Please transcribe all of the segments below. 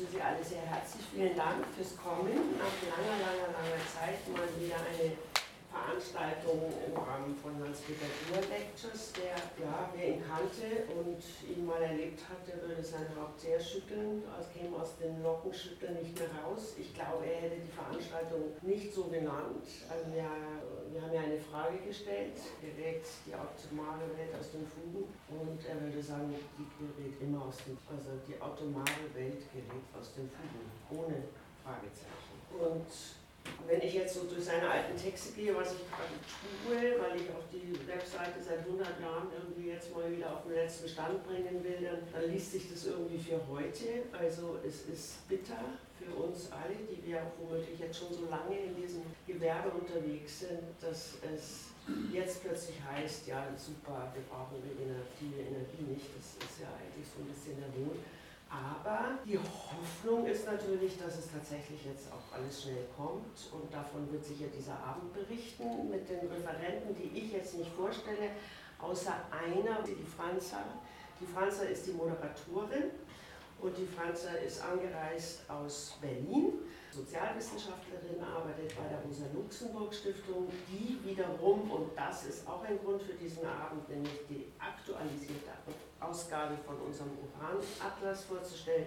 begrüße Sie alle sehr herzlich. Vielen Dank fürs Kommen. Nach langer, langer, langer Zeit mal wieder eine Veranstaltung im Rahmen von Hans-Peter Duhr Lectures, der, ja, wer ihn kannte und ihn mal erlebt hatte, würde sein Haupt sehr schütteln, es käme aus den Lockenschütteln nicht mehr raus. Ich glaube, er hätte die Veranstaltung nicht so genannt. Also wir, wir haben ja eine Frage gestellt, gerät die automare Welt aus den Fugen? Und er würde sagen, die gerät immer aus den, also die automare Welt gerät aus den Fugen, ohne Fragezeichen. Und wenn ich jetzt so durch seine alten Texte gehe, was ich gerade tue, weil ich auch die Webseite seit 100 Jahren irgendwie jetzt mal wieder auf den letzten Stand bringen will, dann, dann liest sich das irgendwie für heute. Also es ist bitter für uns alle, die wir womöglich jetzt schon so lange in diesem Gewerbe unterwegs sind, dass es jetzt plötzlich heißt, ja super, wir brauchen regenerative Energie nicht. Das ist ja eigentlich so ein bisschen der Wohl. Aber die Hoffnung ist natürlich, dass es tatsächlich jetzt auch alles schnell kommt und davon wird sicher dieser Abend berichten mit den Referenten, die ich jetzt nicht vorstelle, außer einer, die Franza. Die Franza ist die Moderatorin und die Franza ist angereist aus Berlin, Sozialwissenschaftlerin, arbeitet bei der Rosa-Luxemburg-Stiftung, die wiederum, und das ist auch ein Grund für diesen Abend, nämlich die aktualisierte Ausgabe von unserem Uran-Atlas vorzustellen.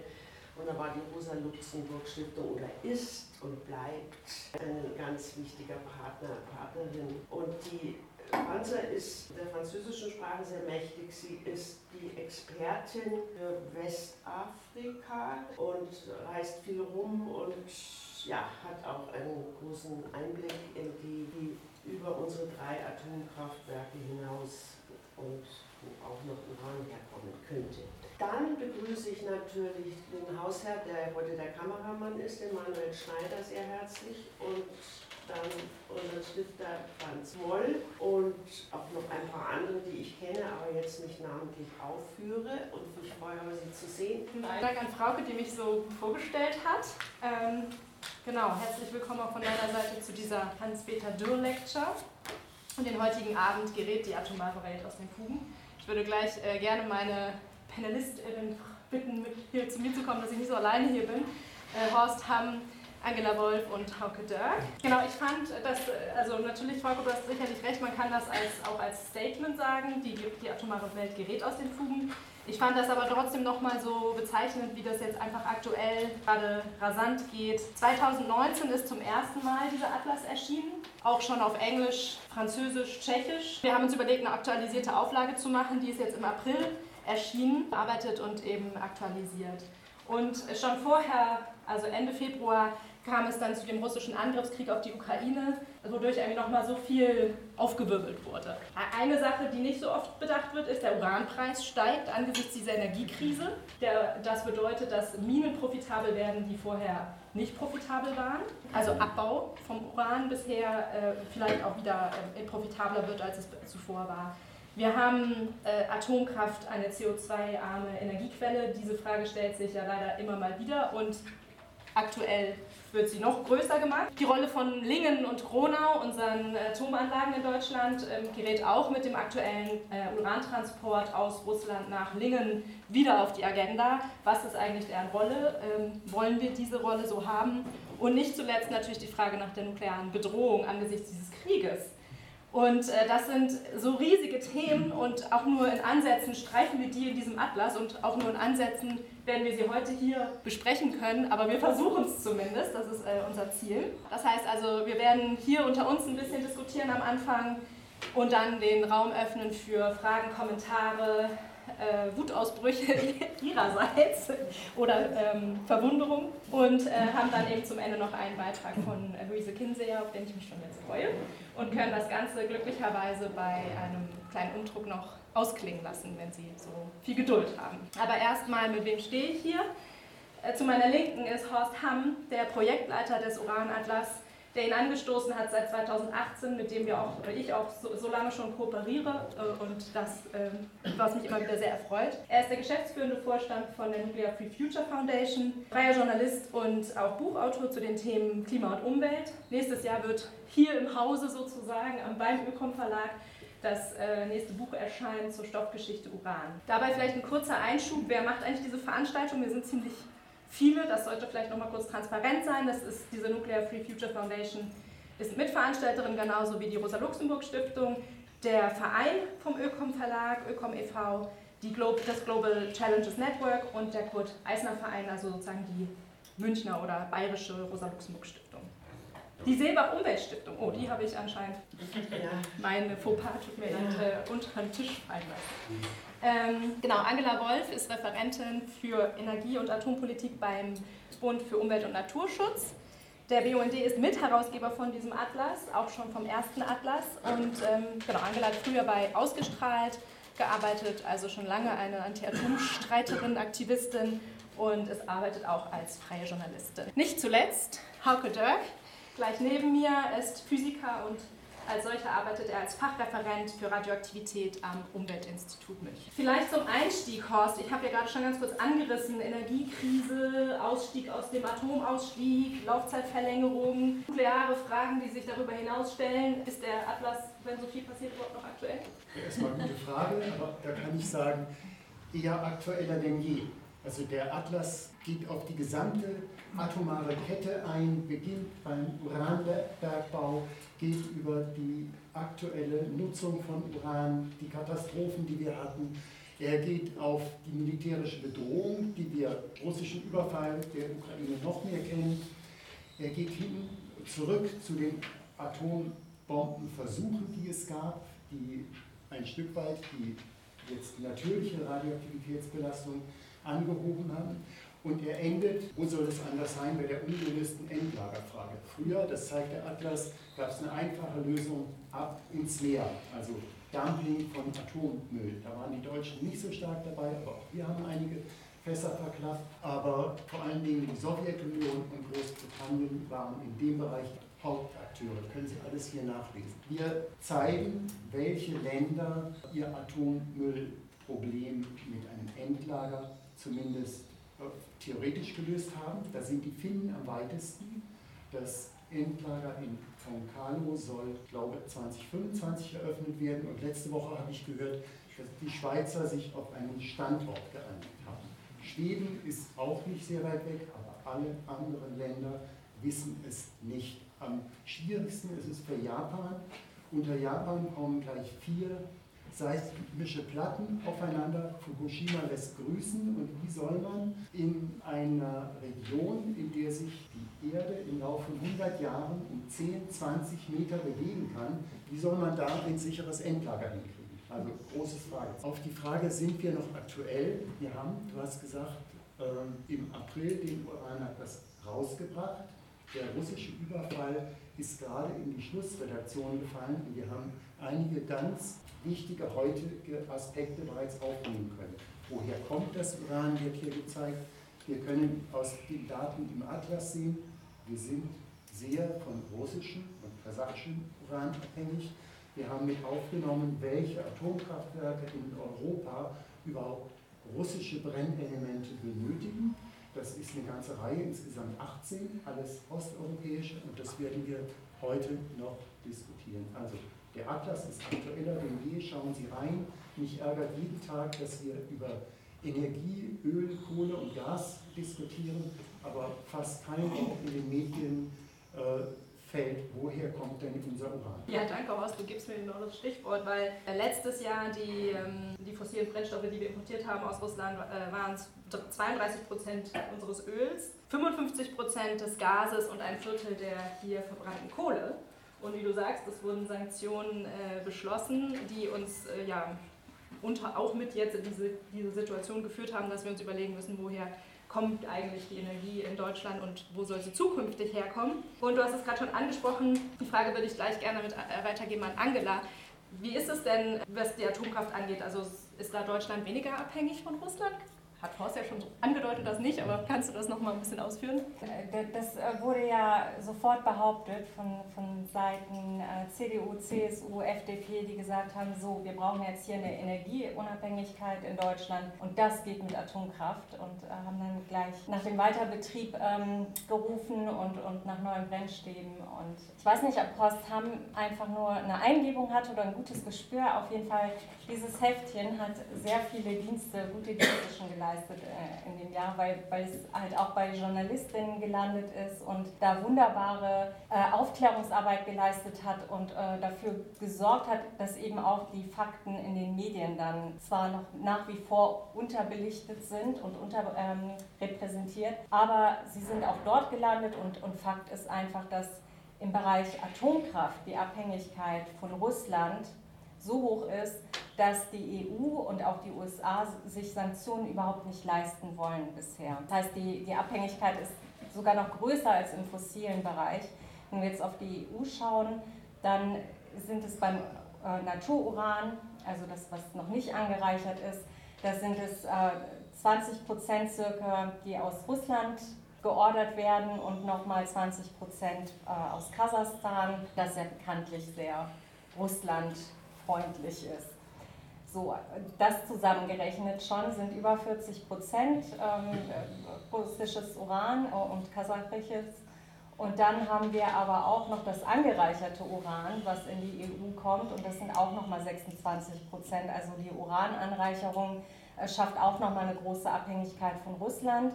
Und da war die Rosa-Luxemburg-Stiftung oder ist und bleibt ein ganz wichtiger Partner, Partnerin. Und die Franza ist der französischen Sprache sehr mächtig. Sie ist die Expertin für Westafrika und reist viel rum und ja, hat auch einen großen Einblick in die, die über unsere drei Atomkraftwerke hinaus und wo auch noch Uran herkommen könnte. Dann begrüße ich natürlich den Hausherr, der heute der Kameramann ist, den Manuel Schneider, sehr herzlich und dann Stifter Franz Moll und auch noch ein paar andere, die ich kenne, aber jetzt nicht namentlich aufführe und ich freue mich, Sie zu sehen. Vielen Dank an Frauke, die mich so vorgestellt hat. Ähm, genau, herzlich willkommen auch von meiner Seite zu dieser Hans-Peter Dürr-Lecture. Und den heutigen Abend gerät die atomare Welt aus den Fugen. Ich würde gleich äh, gerne meine PanelistInnen bitten, mit hier zu mir zu kommen, dass ich nicht so alleine hier bin. Äh, Horst Hamm, Angela Wolf und Hauke Dörr. Genau, ich fand, dass, also natürlich, Volker, du hast sicherlich recht, man kann das als, auch als Statement sagen, die, die atomare Welt gerät aus den Fugen. Ich fand das aber trotzdem nochmal so bezeichnend, wie das jetzt einfach aktuell gerade rasant geht. 2019 ist zum ersten Mal dieser Atlas erschienen, auch schon auf Englisch, Französisch, Tschechisch. Wir haben uns überlegt, eine aktualisierte Auflage zu machen, die ist jetzt im April erschienen, bearbeitet und eben aktualisiert. Und schon vorher, also Ende Februar, kam es dann zu dem russischen Angriffskrieg auf die Ukraine, wodurch irgendwie nochmal so viel aufgewirbelt wurde. Eine Sache, die nicht so oft bedacht wird, ist, der Uranpreis steigt angesichts dieser Energiekrise. Der, das bedeutet, dass Minen profitabel werden, die vorher nicht profitabel waren. Also Abbau vom Uran bisher äh, vielleicht auch wieder äh, profitabler wird, als es zuvor war. Wir haben äh, Atomkraft, eine CO2-arme Energiequelle. Diese Frage stellt sich ja leider immer mal wieder und aktuell wird sie noch größer gemacht. Die Rolle von Lingen und Gronau, unseren Atomanlagen in Deutschland, ähm, gerät auch mit dem aktuellen äh, Urantransport aus Russland nach Lingen wieder auf die Agenda. Was ist eigentlich deren Rolle? Ähm, wollen wir diese Rolle so haben? Und nicht zuletzt natürlich die Frage nach der nuklearen Bedrohung angesichts dieses Krieges. Und äh, das sind so riesige Themen und auch nur in Ansätzen streifen wir die in diesem Atlas und auch nur in Ansätzen werden wir sie heute hier besprechen können, aber wir versuchen es zumindest, das ist äh, unser Ziel. Das heißt also, wir werden hier unter uns ein bisschen diskutieren am Anfang und dann den Raum öffnen für Fragen, Kommentare, äh, Wutausbrüche ihrerseits oder ähm, Verwunderung. Und äh, haben dann eben zum Ende noch einen Beitrag von äh, Luise Kinseer, auf den ich mich schon jetzt freue und können das Ganze glücklicherweise bei einem kleinen Umdruck noch ausklingen lassen, wenn Sie so viel Geduld haben. Aber erstmal, mit wem stehe ich hier? Äh, zu meiner Linken ist Horst Hamm, der Projektleiter des Uranatlas der ihn angestoßen hat seit 2018, mit dem wir auch, ich auch so, so lange schon kooperiere äh, und das, äh, was mich immer wieder sehr erfreut. Er ist der geschäftsführende Vorstand von der Nuclear Free Future Foundation, freier Journalist und auch Buchautor zu den Themen Klima und Umwelt. Nächstes Jahr wird hier im Hause sozusagen beim Ökom Verlag das äh, nächste Buch erscheinen zur Stoffgeschichte Uran. Dabei vielleicht ein kurzer Einschub, wer macht eigentlich diese Veranstaltung? Wir sind ziemlich viele, das sollte vielleicht nochmal kurz transparent sein, das ist diese Nuclear Free Future Foundation, ist Mitveranstalterin genauso wie die Rosa-Luxemburg-Stiftung, der Verein vom Ökom Verlag, Ökom e.V., Glo das Global Challenges Network und der Kurt Eisner Verein, also sozusagen die Münchner oder bayerische Rosa-Luxemburg-Stiftung. Die Seebach Umweltstiftung, oh, die habe ich anscheinend, ja. meine Fauxpas, tut mir leid, äh, unter den Tisch fallen lassen. Ähm, genau, Angela Wolf ist Referentin für Energie- und Atompolitik beim Bund für Umwelt- und Naturschutz. Der BUND ist Mitherausgeber von diesem Atlas, auch schon vom ersten Atlas. Und ähm, genau, Angela hat früher bei Ausgestrahlt gearbeitet, also schon lange eine Anti-Atom-Streiterin, Aktivistin und es arbeitet auch als freie Journalistin. Nicht zuletzt Hauke Dirk, gleich neben mir, ist Physiker und als solcher arbeitet er als Fachreferent für Radioaktivität am Umweltinstitut München. Vielleicht zum Einstieg, Horst. Ich habe ja gerade schon ganz kurz angerissen: Energiekrise, Ausstieg aus dem Atomausstieg, Laufzeitverlängerung, nukleare Fragen, die sich darüber hinaus stellen. Ist der Atlas, wenn so viel passiert, überhaupt noch aktuell? Erstmal gute Frage, aber da kann ich sagen, eher aktueller denn je. Also der Atlas geht auf die gesamte atomare Kette ein, beginnt beim Uranbergbau, geht über die aktuelle Nutzung von Uran, die Katastrophen, die wir hatten. Er geht auf die militärische Bedrohung, die wir russischen Überfall der Ukraine noch mehr kennen. Er geht hin zurück zu den Atombombenversuchen, die es gab, die ein Stück weit die jetzt natürliche Radioaktivitätsbelastung angehoben haben. Und er endet, wo soll es anders sein, bei der ungelösten Endlagerfrage. Früher, das zeigt der Atlas, gab es eine einfache Lösung ab ins Meer, also Dumping von Atommüll. Da waren die Deutschen nicht so stark dabei, aber auch wir haben einige Fässer verklafft. Aber vor allen Dingen die Sowjetunion und Großbritannien waren in dem Bereich Hauptakteure. Können Sie alles hier nachlesen. Wir zeigen, welche Länder ihr Atommüllproblem mit einem Endlager zumindest theoretisch gelöst haben. Da sind die Finnen am weitesten. Das Endlager in Foncalo soll, glaube ich, 2025 eröffnet werden. Und letzte Woche habe ich gehört, dass die Schweizer sich auf einen Standort geeinigt haben. Schweden ist auch nicht sehr weit weg, aber alle anderen Länder wissen es nicht. Am schwierigsten ist es für Japan. Unter Japan kommen gleich vier seismische Platten aufeinander. Fukushima lässt grüßen und wie soll man in einer Region, in der sich die Erde im Laufe von 100 Jahren um 10, 20 Meter bewegen kann, wie soll man da ein sicheres Endlager hinkriegen? Also großes Frage. Auf die Frage, sind wir noch aktuell? Wir haben, du hast gesagt, ähm, im April den Uran hat das rausgebracht. Der russische Überfall ist gerade in die Schlussredaktion gefallen und wir haben einige ganz wichtige heutige Aspekte bereits aufnehmen können. Woher kommt das Uran, wird hier gezeigt. Wir können aus den Daten im Atlas sehen, wir sind sehr von russischem und kasachischem Uran abhängig. Wir haben mit aufgenommen, welche Atomkraftwerke in Europa überhaupt russische Brennelemente benötigen. Das ist eine ganze Reihe, insgesamt 18, alles osteuropäische und das werden wir heute noch diskutieren. Also der Atlas ist aktueller denn je, schauen Sie rein. Mich ärgert jeden Tag, dass wir über Energie, Öl, Kohle und Gas diskutieren, aber fast kein Wort in den Medien äh, fällt, woher kommt denn unser Uran? Ja, danke Horst, du gibst mir genau das Stichwort, weil äh, letztes Jahr die, ähm, die fossilen Brennstoffe, die wir importiert haben aus Russland, äh, waren 32 Prozent unseres Öls, 55 Prozent des Gases und ein Viertel der hier verbrannten Kohle. Und wie du sagst, es wurden Sanktionen äh, beschlossen, die uns äh, ja unter, auch mit jetzt in diese, diese Situation geführt haben, dass wir uns überlegen müssen, woher kommt eigentlich die Energie in Deutschland und wo soll sie zukünftig herkommen. Und du hast es gerade schon angesprochen, die Frage würde ich gleich gerne mit äh, weitergeben an Angela. Wie ist es denn, was die Atomkraft angeht? Also ist da Deutschland weniger abhängig von Russland? Hat Horst ja schon angedeutet, das nicht, aber kannst du das noch mal ein bisschen ausführen? Äh, das äh, wurde ja sofort behauptet von, von Seiten äh, CDU, CSU, FDP, die gesagt haben, so, wir brauchen jetzt hier eine Energieunabhängigkeit in Deutschland und das geht mit Atomkraft und haben dann gleich nach dem Weiterbetrieb ähm, gerufen und, und nach neuen Brennstäben. Und ich weiß nicht, ob Horst Hamm einfach nur eine Eingebung hatte oder ein gutes Gespür. Auf jeden Fall, dieses Heftchen hat sehr viele Dienste, gute Dienste schon geleistet geleistet äh, in dem Jahr, weil, weil es halt auch bei Journalistinnen gelandet ist und da wunderbare äh, Aufklärungsarbeit geleistet hat und äh, dafür gesorgt hat, dass eben auch die Fakten in den Medien dann zwar noch nach wie vor unterbelichtet sind und unterrepräsentiert, ähm, aber sie sind auch dort gelandet und, und Fakt ist einfach, dass im Bereich Atomkraft die Abhängigkeit von Russland so hoch ist, dass die EU und auch die USA sich Sanktionen überhaupt nicht leisten wollen bisher. Das heißt, die, die Abhängigkeit ist sogar noch größer als im fossilen Bereich. Wenn wir jetzt auf die EU schauen, dann sind es beim äh, Natururan, also das, was noch nicht angereichert ist, da sind es äh, 20 Prozent circa, die aus Russland geordert werden und nochmal 20 Prozent äh, aus Kasachstan, das ja bekanntlich sehr russlandfreundlich ist. So, das zusammengerechnet schon sind über 40 Prozent ähm, russisches Uran und kasachisches. Und dann haben wir aber auch noch das angereicherte Uran, was in die EU kommt, und das sind auch nochmal 26 Prozent. Also die Urananreicherung äh, schafft auch nochmal eine große Abhängigkeit von Russland.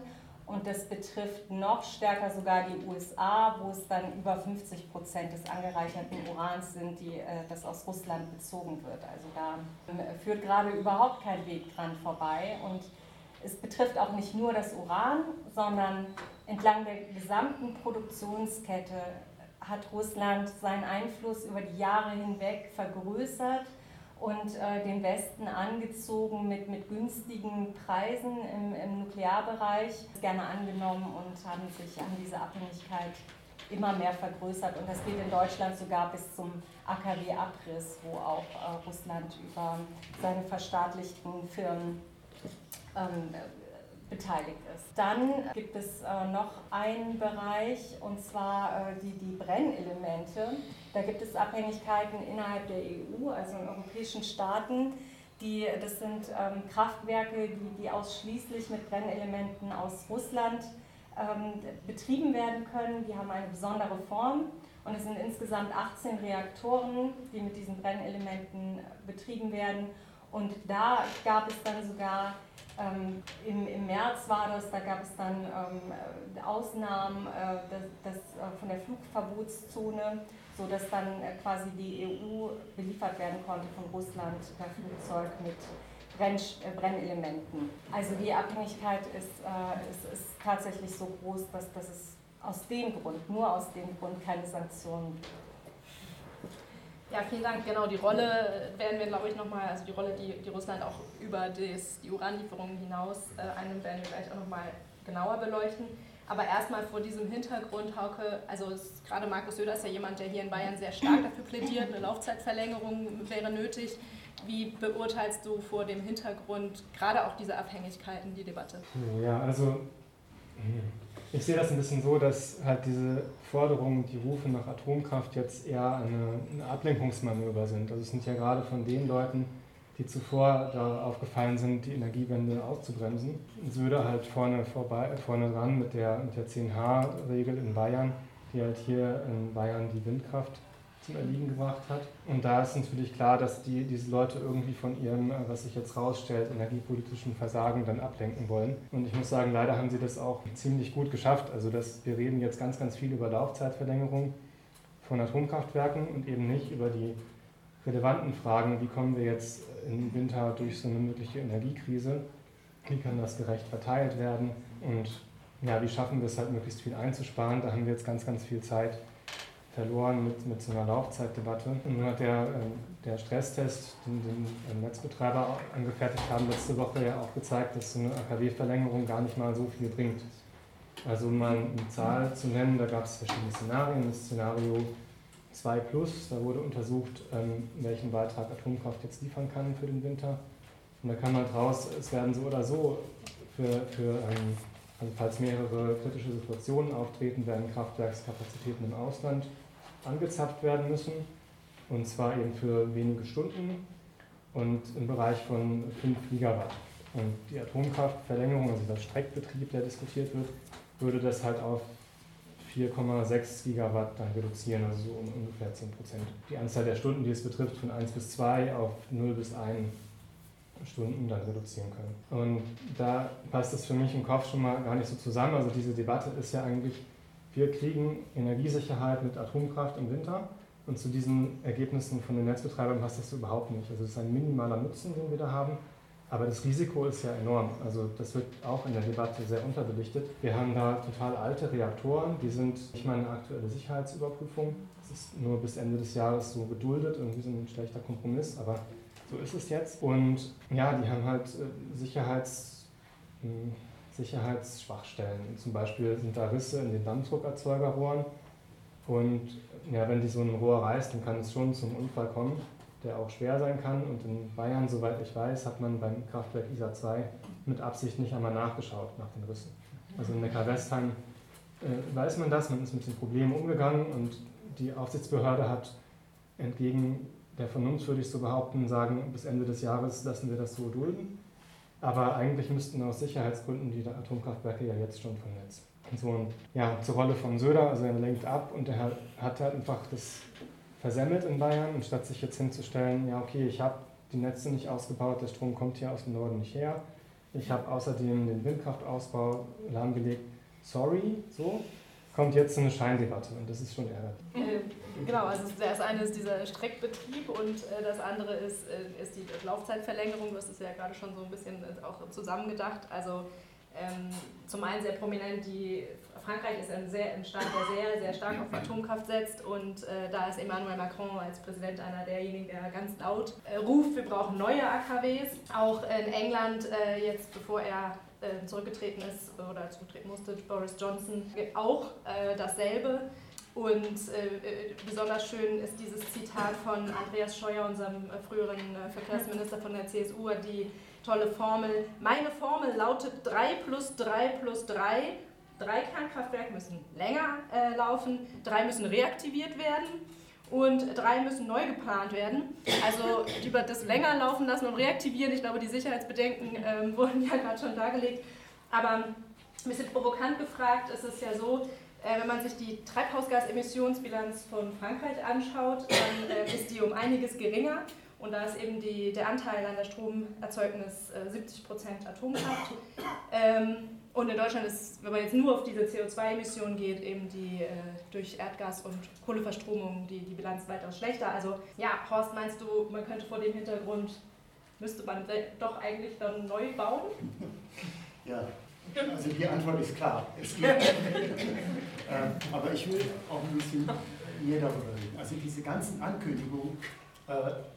Und das betrifft noch stärker sogar die USA, wo es dann über 50 Prozent des angereicherten Urans sind, die, äh, das aus Russland bezogen wird. Also da äh, führt gerade überhaupt kein Weg dran vorbei. Und es betrifft auch nicht nur das Uran, sondern entlang der gesamten Produktionskette hat Russland seinen Einfluss über die Jahre hinweg vergrößert und äh, den Westen angezogen mit, mit günstigen Preisen im, im Nuklearbereich, gerne angenommen und haben sich an diese Abhängigkeit immer mehr vergrößert. Und das geht in Deutschland sogar bis zum AKW-Abriss, wo auch äh, Russland über seine verstaatlichten Firmen ähm, beteiligt ist. Dann gibt es äh, noch einen Bereich und zwar äh, die, die Brennelemente. Da gibt es Abhängigkeiten innerhalb der EU, also in europäischen Staaten. Die, das sind ähm, Kraftwerke, die, die ausschließlich mit Brennelementen aus Russland ähm, betrieben werden können. Die haben eine besondere Form und es sind insgesamt 18 Reaktoren, die mit diesen Brennelementen betrieben werden. Und da gab es dann sogar ähm, im, im, März war das, da gab es dann ähm, Ausnahmen äh, das, das, äh, von der Flugverbotszone, sodass dann äh, quasi die EU beliefert werden konnte von Russland per Flugzeug mit äh, Brennelementen. Also die Abhängigkeit ist, äh, ist, ist, tatsächlich so groß, dass, dass es aus dem Grund, nur aus dem Grund keine Sanktionen gibt. Ja, vielen Dank. Genau, die Rolle werden wir, glaube ich, nochmal, also die Rolle, die, die Russland auch über das, die Uranlieferungen hinaus äh, einnimmt, werden wir gleich auch nochmal genauer beleuchten. Aber erstmal vor diesem Hintergrund, Hauke, also gerade Markus Söder ist ja jemand, der hier in Bayern sehr stark dafür plädiert, eine Laufzeitverlängerung wäre nötig. Wie beurteilst du vor dem Hintergrund gerade auch diese Abhängigkeiten die Debatte? Ja, also ich sehe das ein bisschen so, dass halt diese Forderungen, die Rufe nach Atomkraft jetzt eher eine, eine Ablenkungsmanöver sind. Also es sind ja gerade von den Leuten, die zuvor darauf gefallen sind, die Energiewende auszubremsen. Söder halt vorne, vorbei, vorne dran mit der, mit der 10H-Regel in Bayern, die halt hier in Bayern die Windkraft zum Erliegen gebracht hat. Und da ist natürlich klar, dass die, diese Leute irgendwie von ihrem, äh, was sich jetzt rausstellt, energiepolitischen Versagen dann ablenken wollen. Und ich muss sagen, leider haben sie das auch ziemlich gut geschafft. Also das, wir reden jetzt ganz, ganz viel über Laufzeitverlängerung von Atomkraftwerken und eben nicht über die relevanten Fragen, wie kommen wir jetzt im Winter durch so eine mögliche Energiekrise, wie kann das gerecht verteilt werden und ja, wie schaffen wir es halt möglichst viel einzusparen. Da haben wir jetzt ganz, ganz viel Zeit verloren mit, mit so einer Laufzeitdebatte. Und nun hat der, ähm, der Stresstest, den, den ähm, Netzbetreiber angefertigt haben, letzte Woche ja auch gezeigt, dass so eine AKW-Verlängerung gar nicht mal so viel bringt. Also um mal eine Zahl zu nennen, da gab es verschiedene Szenarien. Das Szenario 2 Plus, da wurde untersucht, ähm, welchen Beitrag Atomkraft jetzt liefern kann für den Winter. Und da kam halt raus, es werden so oder so für, für also falls mehrere kritische Situationen auftreten, werden Kraftwerkskapazitäten im Ausland angezapft werden müssen. Und zwar eben für wenige Stunden und im Bereich von 5 Gigawatt. Und die Atomkraftverlängerung, also der Streckbetrieb, der diskutiert wird, würde das halt auf 4,6 Gigawatt dann reduzieren, also so um ungefähr 10 Prozent. Die Anzahl der Stunden, die es betrifft, von 1 bis 2 auf 0 bis 1 Stunden dann reduzieren können. Und da passt es für mich im Kopf schon mal gar nicht so zusammen. Also diese Debatte ist ja eigentlich, wir kriegen Energiesicherheit mit Atomkraft im Winter und zu diesen Ergebnissen von den Netzbetreibern passt das überhaupt nicht. Also es ist ein minimaler Nutzen, den wir da haben. Aber das Risiko ist ja enorm. Also das wird auch in der Debatte sehr unterbelichtet. Wir haben da total alte Reaktoren, die sind nicht mal eine aktuelle Sicherheitsüberprüfung. Das ist nur bis Ende des Jahres so geduldet, irgendwie so ein schlechter Kompromiss, aber so ist es jetzt. Und ja, die haben halt äh, Sicherheits, hm, Sicherheitsschwachstellen. Zum Beispiel sind da Risse in den Dampfdruckerzeugerrohren. Und ja, wenn die so ein Rohr reißt, dann kann es schon zum Unfall kommen der auch schwer sein kann. Und in Bayern, soweit ich weiß, hat man beim Kraftwerk ISA 2 mit Absicht nicht einmal nachgeschaut nach den Rissen. Also in Neckar-Westheim äh, weiß man das, man ist mit den Problemen umgegangen und die Aufsichtsbehörde hat entgegen der Vernunft, würde ich so behaupten, sagen, bis Ende des Jahres lassen wir das so dulden. Aber eigentlich müssten aus Sicherheitsgründen die Atomkraftwerke ja jetzt schon vom Netz. Und so, ja, zur Rolle von Söder, also er lenkt ab und er hat halt einfach das versemmelt in Bayern, anstatt sich jetzt hinzustellen, ja okay, ich habe die Netze nicht ausgebaut, der Strom kommt hier aus dem Norden nicht her. Ich habe außerdem den Windkraftausbau lahmgelegt. Sorry, so kommt jetzt eine Scheindebatte und das ist schon ärgerlich. Äh, genau, also das eine ist dieser Streckbetrieb und äh, das andere ist, äh, ist die Laufzeitverlängerung. Hast es ja gerade schon so ein bisschen auch zusammengedacht. Also ähm, zum einen sehr prominent die Frankreich ist ein, sehr, ein Staat, der sehr, sehr stark auf Atomkraft setzt und da ist Emmanuel Macron als Präsident einer derjenigen, der ganz laut ruft, wir brauchen neue AKWs. Auch in England, jetzt bevor er zurückgetreten ist oder zurücktreten musste, Boris Johnson, auch äh, dasselbe. Und äh, besonders schön ist dieses Zitat von Andreas Scheuer, unserem früheren Verkehrsminister von der CSU, die tolle Formel. Meine Formel lautet 3 plus 3 plus 3 Drei Kernkraftwerke müssen länger äh, laufen, drei müssen reaktiviert werden und drei müssen neu geplant werden. Also über das länger laufen lassen und reaktivieren, ich glaube, die Sicherheitsbedenken ähm, wurden ja gerade schon dargelegt. Aber ein bisschen provokant gefragt ist es ja so, äh, wenn man sich die Treibhausgasemissionsbilanz von Frankreich anschaut, dann äh, ist die um einiges geringer. Und da ist eben die, der Anteil an der Stromerzeugnis äh, 70% Atomkraft. Ähm, und in Deutschland ist, wenn man jetzt nur auf diese CO2-Emissionen geht, eben die äh, durch Erdgas und Kohleverstromung die, die Bilanz weitaus schlechter. Also ja, Horst, meinst du, man könnte vor dem Hintergrund, müsste man doch eigentlich dann neu bauen? Ja, also die Antwort ist klar. Es geht. ähm, aber ich will auch ein bisschen mehr darüber reden. Also diese ganzen Ankündigungen, äh,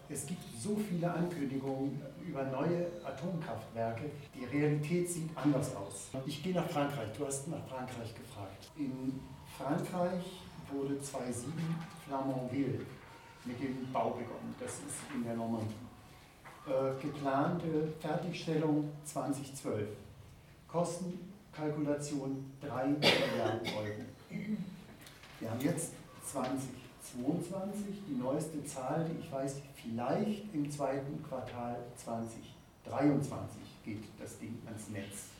es gibt so viele Ankündigungen über neue Atomkraftwerke. Die Realität sieht anders aus. Ich gehe nach Frankreich. Du hast nach Frankreich gefragt. In Frankreich wurde 2007 Flamanville mit dem Bau begonnen. Das ist in der Normandie. Äh, geplante Fertigstellung 2012. Kostenkalkulation 3 Milliarden Euro. Wir haben jetzt 20 2022, die neueste Zahl, die ich weiß, vielleicht im zweiten Quartal 2023 geht das Ding ans Netz.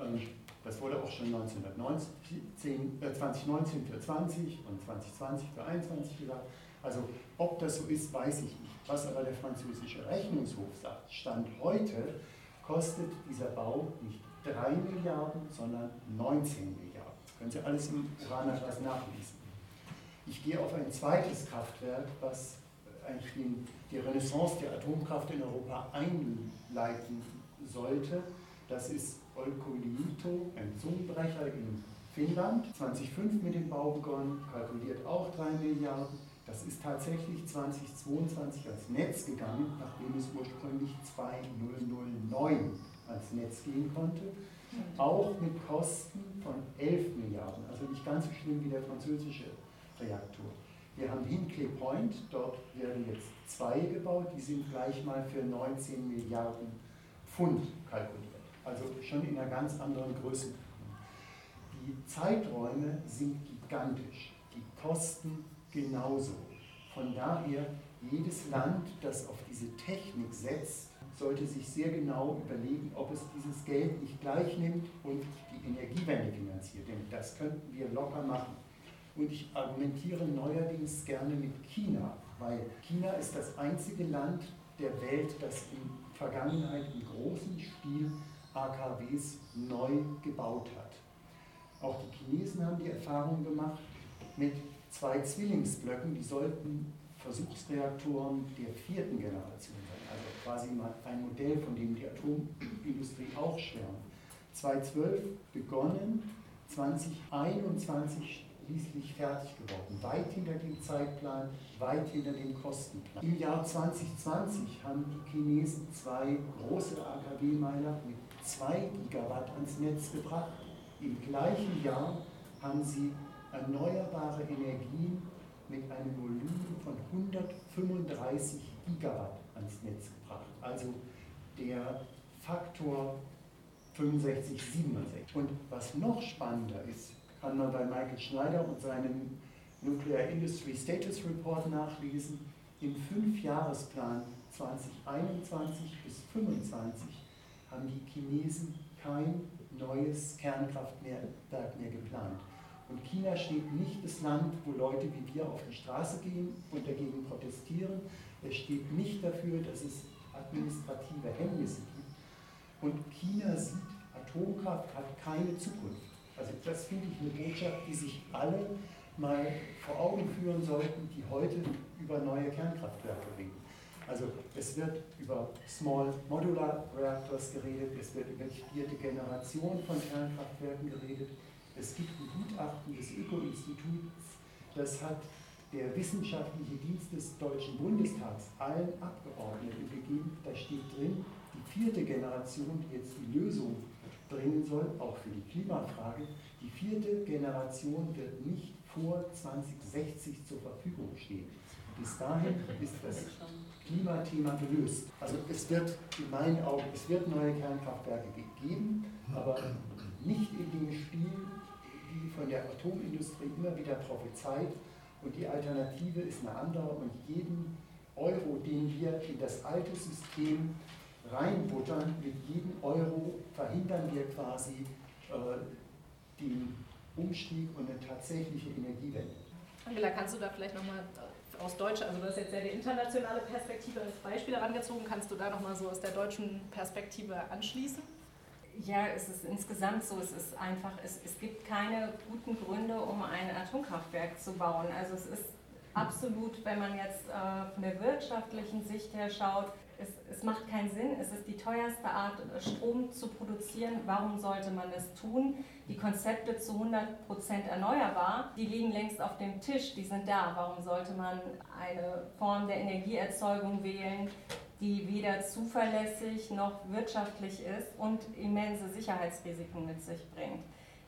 Ähm, das wurde auch schon 1919, äh 2019 für 20 und 2020 für 21 gesagt. Also ob das so ist, weiß ich nicht. Was aber der französische Rechnungshof sagt, Stand heute kostet dieser Bau nicht 3 Milliarden, sondern 19 Milliarden. Das können Sie alles im Uranatlas nachlesen. Ich gehe auf ein zweites Kraftwerk, was eigentlich die Renaissance der Atomkraft in Europa einleiten sollte. Das ist Olkiluoto, ein Zungenbrecher in Finnland. 2005 mit dem Bau begonnen, kalkuliert auch 3 Milliarden. Das ist tatsächlich 2022 ans Netz gegangen, nachdem es ursprünglich 2009 ans Netz gehen konnte. Auch mit Kosten von 11 Milliarden, also nicht ganz so schlimm wie der französische Reaktor. Wir haben Hinkley Point, dort werden jetzt zwei gebaut, die sind gleich mal für 19 Milliarden Pfund kalkuliert. Also schon in einer ganz anderen Größe. Die Zeiträume sind gigantisch, die Kosten genauso. Von daher, jedes Land, das auf diese Technik setzt, sollte sich sehr genau überlegen, ob es dieses Geld nicht gleich nimmt und die Energiewende finanziert. Denn das könnten wir locker machen. Und ich argumentiere neuerdings gerne mit China, weil China ist das einzige Land der Welt, das im Vergangenheit im großen Stil AKWs neu gebaut hat. Auch die Chinesen haben die Erfahrung gemacht mit zwei Zwillingsblöcken, die sollten Versuchsreaktoren der vierten Generation sein, also quasi mal ein Modell, von dem die Atomindustrie auch schwärmt. 2012 begonnen, 2021 schließlich fertig geworden. Weit hinter dem Zeitplan, weit hinter dem Kostenplan. Im Jahr 2020 haben die Chinesen zwei große AKW-Meiler mit 2 Gigawatt ans Netz gebracht. Im gleichen Jahr haben sie erneuerbare Energien mit einem Volumen von 135 Gigawatt ans Netz gebracht. Also der Faktor 65, 67. Und was noch spannender ist, man bei Michael Schneider und seinem Nuclear Industry Status Report nachlesen. Im Fünfjahresplan 2021 bis 2025 haben die Chinesen kein neues Kernkraftwerk mehr geplant. Und China steht nicht das Land, wo Leute wie wir auf die Straße gehen und dagegen protestieren. Es steht nicht dafür, dass es administrative Hemmnisse gibt. Und China sieht, Atomkraft hat keine Zukunft. Also das finde ich eine Botschaft, die sich alle mal vor Augen führen sollten, die heute über neue Kernkraftwerke reden. Also es wird über Small Modular Reactors geredet, es wird über die vierte Generation von Kernkraftwerken geredet. Es gibt ein Gutachten des Öko-Instituts, das hat der wissenschaftliche Dienst des Deutschen Bundestags allen Abgeordneten gegeben. Da steht drin, die vierte Generation, die jetzt die Lösung bringen soll, auch für die Klimafrage. Die vierte Generation wird nicht vor 2060 zur Verfügung stehen. Bis dahin ist das Klimathema gelöst. Also es wird in meinen Augen, es wird neue Kernkraftwerke geben, aber nicht in dem Spiel, wie von der Atomindustrie immer wieder prophezeit. Und die Alternative ist eine andere und jeden Euro, den wir in das alte System reinbuttern, mit jedem Euro verhindern wir quasi äh, den Umstieg und eine tatsächliche Energiewende. Angela, kannst du da vielleicht nochmal äh, aus deutscher, also du hast jetzt ja die internationale Perspektive als Beispiel herangezogen, kannst du da nochmal so aus der deutschen Perspektive anschließen? Ja, es ist insgesamt so, es ist einfach, es, es gibt keine guten Gründe, um ein Atomkraftwerk zu bauen. Also es ist absolut, wenn man jetzt äh, von der wirtschaftlichen Sicht her schaut, es, es macht keinen Sinn, es ist die teuerste Art, Strom zu produzieren. Warum sollte man das tun? Die Konzepte zu 100% erneuerbar, die liegen längst auf dem Tisch, die sind da. Warum sollte man eine Form der Energieerzeugung wählen, die weder zuverlässig noch wirtschaftlich ist und immense Sicherheitsrisiken mit sich bringt?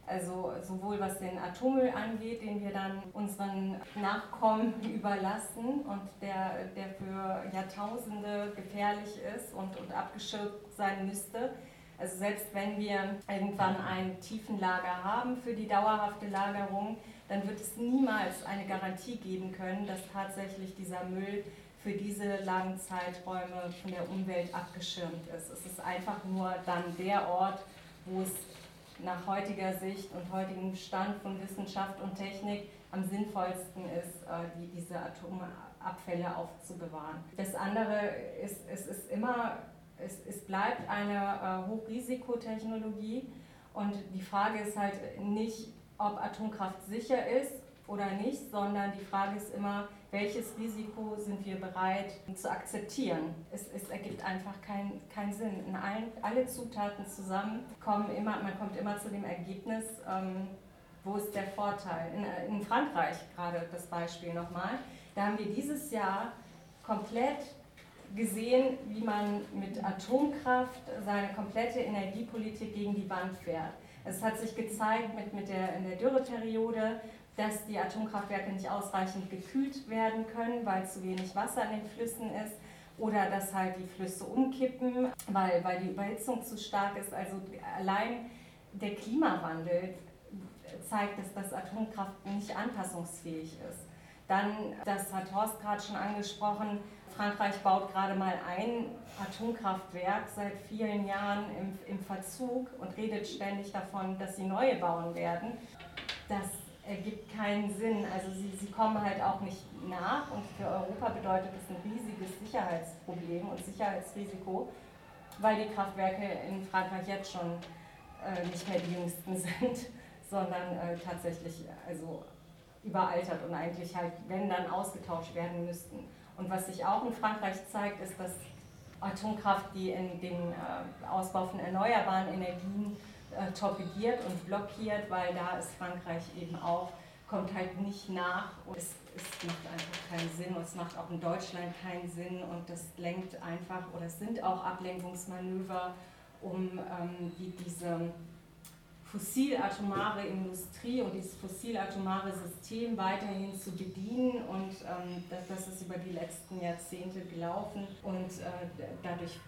Also sowohl was den Atommüll angeht, den wir dann unseren Nachkommen überlassen und der, der für Jahrtausende gefährlich ist und, und abgeschirkt sein müsste. Also selbst wenn wir irgendwann ein Tiefenlager haben für die dauerhafte Lagerung, dann wird es niemals eine Garantie geben können, dass tatsächlich dieser Müll für diese langen Zeiträume von der Umwelt abgeschirmt ist. Es ist einfach nur dann der Ort, wo es nach heutiger Sicht und heutigem Stand von Wissenschaft und Technik am sinnvollsten ist, äh, die, diese Atomabfälle aufzubewahren. Das andere ist, es ist immer, es, es bleibt eine äh, Hochrisikotechnologie und die Frage ist halt nicht, ob Atomkraft sicher ist oder nicht, sondern die Frage ist immer, welches Risiko sind wir bereit zu akzeptieren. Es, es ergibt einfach keinen kein Sinn. In allen, alle Zutaten zusammen kommen immer, man kommt immer zu dem Ergebnis, ähm, wo ist der Vorteil. In, in Frankreich gerade das Beispiel nochmal, da haben wir dieses Jahr komplett gesehen, wie man mit Atomkraft seine komplette Energiepolitik gegen die Wand fährt. Es hat sich gezeigt mit, mit der, in der Dürreperiode, dass die Atomkraftwerke nicht ausreichend gekühlt werden können, weil zu wenig Wasser in den Flüssen ist oder dass halt die Flüsse umkippen, weil, weil die Überhitzung zu stark ist. Also allein der Klimawandel zeigt, dass das Atomkraft nicht anpassungsfähig ist. Dann, das hat Horst gerade schon angesprochen, Frankreich baut gerade mal ein Atomkraftwerk seit vielen Jahren im, im Verzug und redet ständig davon, dass sie neue bauen werden. Das ergibt keinen Sinn. Also sie, sie kommen halt auch nicht nach und für Europa bedeutet das ein riesiges Sicherheitsproblem und Sicherheitsrisiko. weil die Kraftwerke in Frankreich jetzt schon äh, nicht mehr die jüngsten sind, sondern äh, tatsächlich also überaltert und eigentlich halt, wenn dann ausgetauscht werden müssten. Und was sich auch in Frankreich zeigt, ist, dass Atomkraft, die in den äh, Ausbau von erneuerbaren Energien äh, torpediert und blockiert, weil da ist Frankreich eben auch, kommt halt nicht nach und es, es macht einfach keinen Sinn und es macht auch in Deutschland keinen Sinn und das lenkt einfach oder es sind auch Ablenkungsmanöver, um ähm, die, diese fossilatomare Industrie und dieses fossilatomare System weiterhin zu bedienen. Und ähm, das, das, ist über die letzten Jahrzehnte gelaufen und äh, dadurch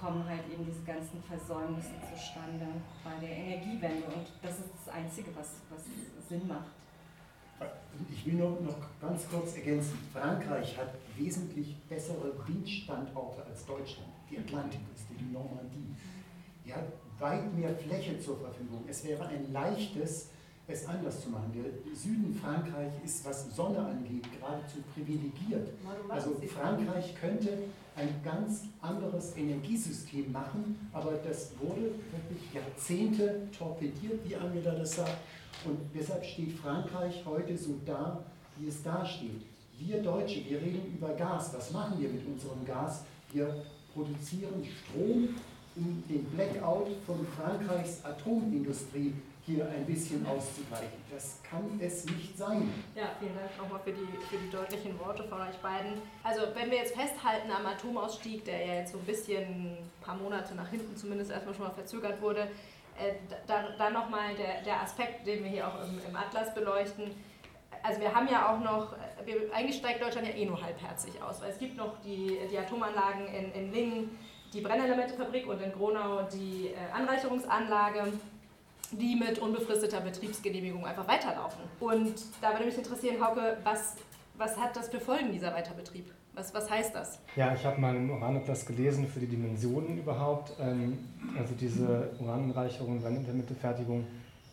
kommen halt eben diese ganzen Versäumnisse zustande bei der Energiewende. Und das ist das Einzige, was, was Sinn macht. Ich will nur noch ganz kurz ergänzen. Frankreich hat wesentlich bessere Windstandorte als Deutschland. Die Atlantikküste, die Normandie. Die hat weit mehr Fläche zur Verfügung. Es wäre ein leichtes, es anders zu machen. Der Süden Frankreich ist, was Sonne angeht, geradezu privilegiert. Also Frankreich könnte ein ganz anderes Energiesystem machen, aber das wurde wirklich Jahrzehnte torpediert, wie Angela das sagt. Und deshalb steht Frankreich heute so da, wie es da steht. Wir Deutsche, wir reden über Gas. Was machen wir mit unserem Gas? Wir produzieren Strom um den Blackout von Frankreichs Atomindustrie hier ein bisschen auszugleichen. Das kann es nicht sein. Ja, vielen Dank nochmal für die, für die deutlichen Worte von euch beiden. Also wenn wir jetzt festhalten am Atomausstieg, der ja jetzt so ein bisschen ein paar Monate nach hinten zumindest erstmal schon mal verzögert wurde, äh, dann, dann nochmal der, der Aspekt, den wir hier auch im, im Atlas beleuchten. Also wir haben ja auch noch, wir, eigentlich steigt Deutschland ja eh nur halbherzig aus, weil es gibt noch die, die Atomanlagen in, in Lingen, die Brennelementefabrik und in Gronau die äh, Anreicherungsanlage, die mit unbefristeter Betriebsgenehmigung einfach weiterlaufen. Und da würde mich interessieren, Hauke, was, was hat das für Folgen, dieser Weiterbetrieb? Was, was heißt das? Ja, ich habe mal im Uranatlas gelesen für die Dimensionen überhaupt. Ähm, also diese Urananreicherung, Brennelementefertigung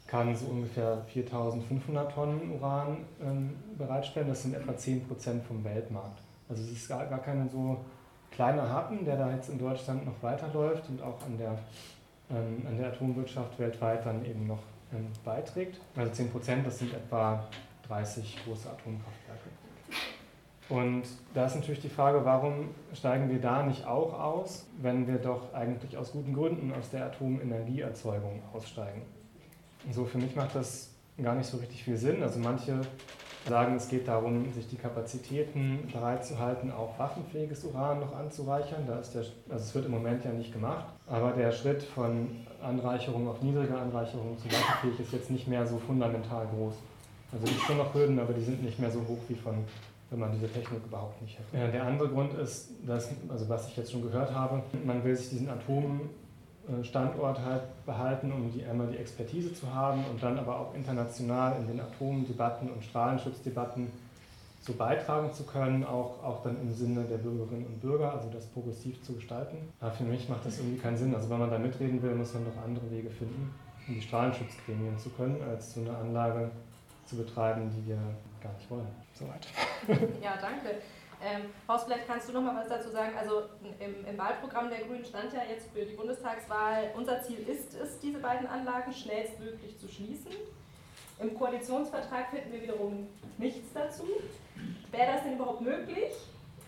kann so ungefähr 4500 Tonnen Uran ähm, bereitstellen. Das sind etwa 10% vom Weltmarkt. Also es ist gar, gar keine so kleiner Happen, der da jetzt in Deutschland noch weiterläuft und auch an der, an der Atomwirtschaft weltweit dann eben noch ähm, beiträgt. Also 10 Prozent, das sind etwa 30 große Atomkraftwerke. Und da ist natürlich die Frage, warum steigen wir da nicht auch aus, wenn wir doch eigentlich aus guten Gründen aus der Atomenergieerzeugung aussteigen? So für mich macht das gar nicht so richtig viel Sinn. Also manche sagen, es geht darum, sich die Kapazitäten bereitzuhalten, auch waffenfähiges Uran noch anzureichern. Da ist der, also es wird im Moment ja nicht gemacht, aber der Schritt von Anreicherung auf niedrige Anreicherung zu waffenfähig ist jetzt nicht mehr so fundamental groß. Also es gibt schon noch Hürden, aber die sind nicht mehr so hoch wie von, wenn man diese Technik überhaupt nicht hätte. Der andere Grund ist, dass, also was ich jetzt schon gehört habe, man will sich diesen Atomen Standort halt behalten, um die, einmal die Expertise zu haben und dann aber auch international in den Atomdebatten und Strahlenschutzdebatten so beitragen zu können, auch, auch dann im Sinne der Bürgerinnen und Bürger, also das progressiv zu gestalten. Aber für mich macht das irgendwie keinen Sinn. Also wenn man da mitreden will, muss man doch andere Wege finden, um die Strahlenschutzgremien zu können, als so eine Anlage zu betreiben, die wir gar nicht wollen. Soweit. Ja, danke. Ähm, Horst, vielleicht kannst du noch mal was dazu sagen. Also im, im, Wahlprogramm der Grünen stand ja jetzt für die Bundestagswahl, unser Ziel ist es, diese beiden Anlagen schnellstmöglich zu schließen. Im Koalitionsvertrag finden wir wiederum nichts dazu. Wäre das denn überhaupt möglich?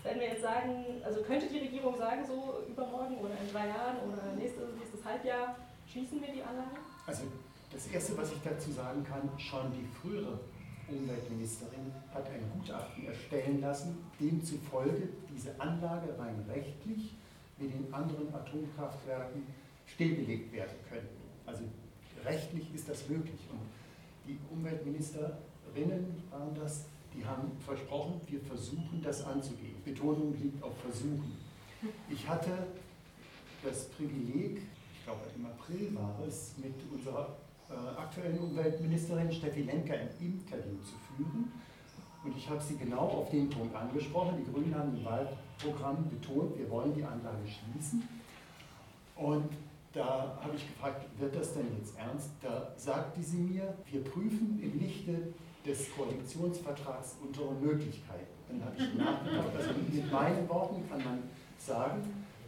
Wenn wir jetzt sagen, also könnte die Regierung sagen, so übermorgen oder in drei Jahren oder nächstes, nächstes Halbjahr schließen wir die Anlage? Also das Erste, was ich dazu sagen kann, schon die frühere Umweltministerin hat ein Gutachten erstellen lassen, demzufolge diese Anlage rein rechtlich mit den anderen Atomkraftwerken stillgelegt werden könnte. Also rechtlich ist das möglich. Und die Umweltministerinnen waren das, die haben versprochen, wir versuchen das anzugehen. Betonung liegt auf Versuchen. Ich hatte das Privileg, ich glaube im April war es, mit unserer aktuellen Umweltministerin Steffi Lemke ein Interview zu führen. Und ich habe sie genau auf den Punkt angesprochen. Die Grünen haben im Wahlprogramm betont, wir wollen die Anlage schließen. Und da habe ich gefragt, wird das denn jetzt ernst? Da sagte sie mir, wir prüfen im Lichte des Koalitionsvertrags unsere Möglichkeiten. Dann habe ich nachgedacht, also mit meinen Worten kann man sagen,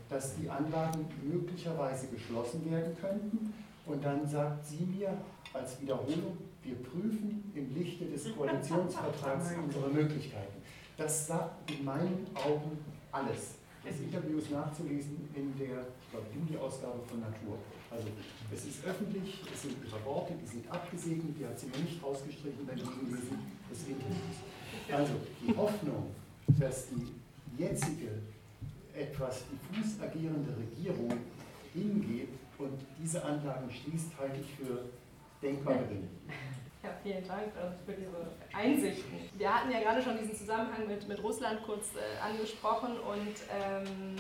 dass die Anlagen möglicherweise geschlossen werden könnten. Und dann sagt sie mir als Wiederholung, wir prüfen im Lichte des Koalitionsvertrags unsere Möglichkeiten. Das sagt in meinen Augen alles. Das Interview ist nachzulesen in der Juli-Ausgabe von Natur. Also es ist öffentlich, es sind ihre Worte, die sind abgesegnet, die hat sie mir nicht rausgestrichen beim Gegenlesen des Interviews. Also die Hoffnung, dass die jetzige etwas diffus agierende Regierung hingeht und diese Anlagen schließt, halte ich für denkbar gering. Ja, vielen Dank äh, für diese Einsichten. Wir hatten ja gerade schon diesen Zusammenhang mit, mit Russland kurz äh, angesprochen und, ähm,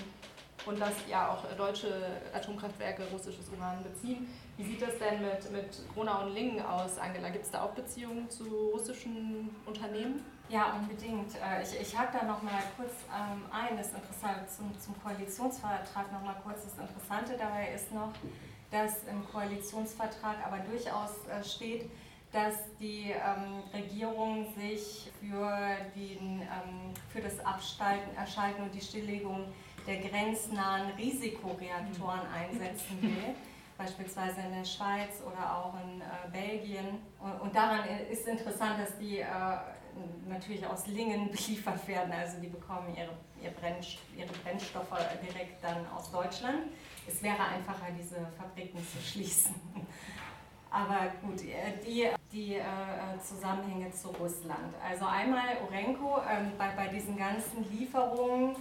und dass ja auch deutsche Atomkraftwerke russisches Uran beziehen. Wie sieht das denn mit, mit Gronau und Lingen aus, Angela? Gibt es da auch Beziehungen zu russischen Unternehmen? Ja, unbedingt. Äh, ich, ich hake da noch mal kurz ähm, ein, das Interessante zum, zum Koalitionsvertrag noch mal kurz. Das Interessante dabei ist noch, dass im Koalitionsvertrag aber durchaus äh, steht, dass die ähm, Regierung sich für, den, ähm, für das Abschalten Erschalten und die Stilllegung der grenznahen Risikoreaktoren einsetzen will, beispielsweise in der Schweiz oder auch in äh, Belgien. Und, und, daran ist interessant, dass die äh, natürlich aus Lingen beliefert werden, also die bekommen ihre, ihre, Brennst ihre Brennstoffe direkt dann aus Deutschland. Es wäre einfacher, diese Fabriken zu schließen. Aber gut, äh, die, die äh, Zusammenhänge zu Russland. Also einmal Orenko, ähm, bei, bei diesen ganzen Lieferungen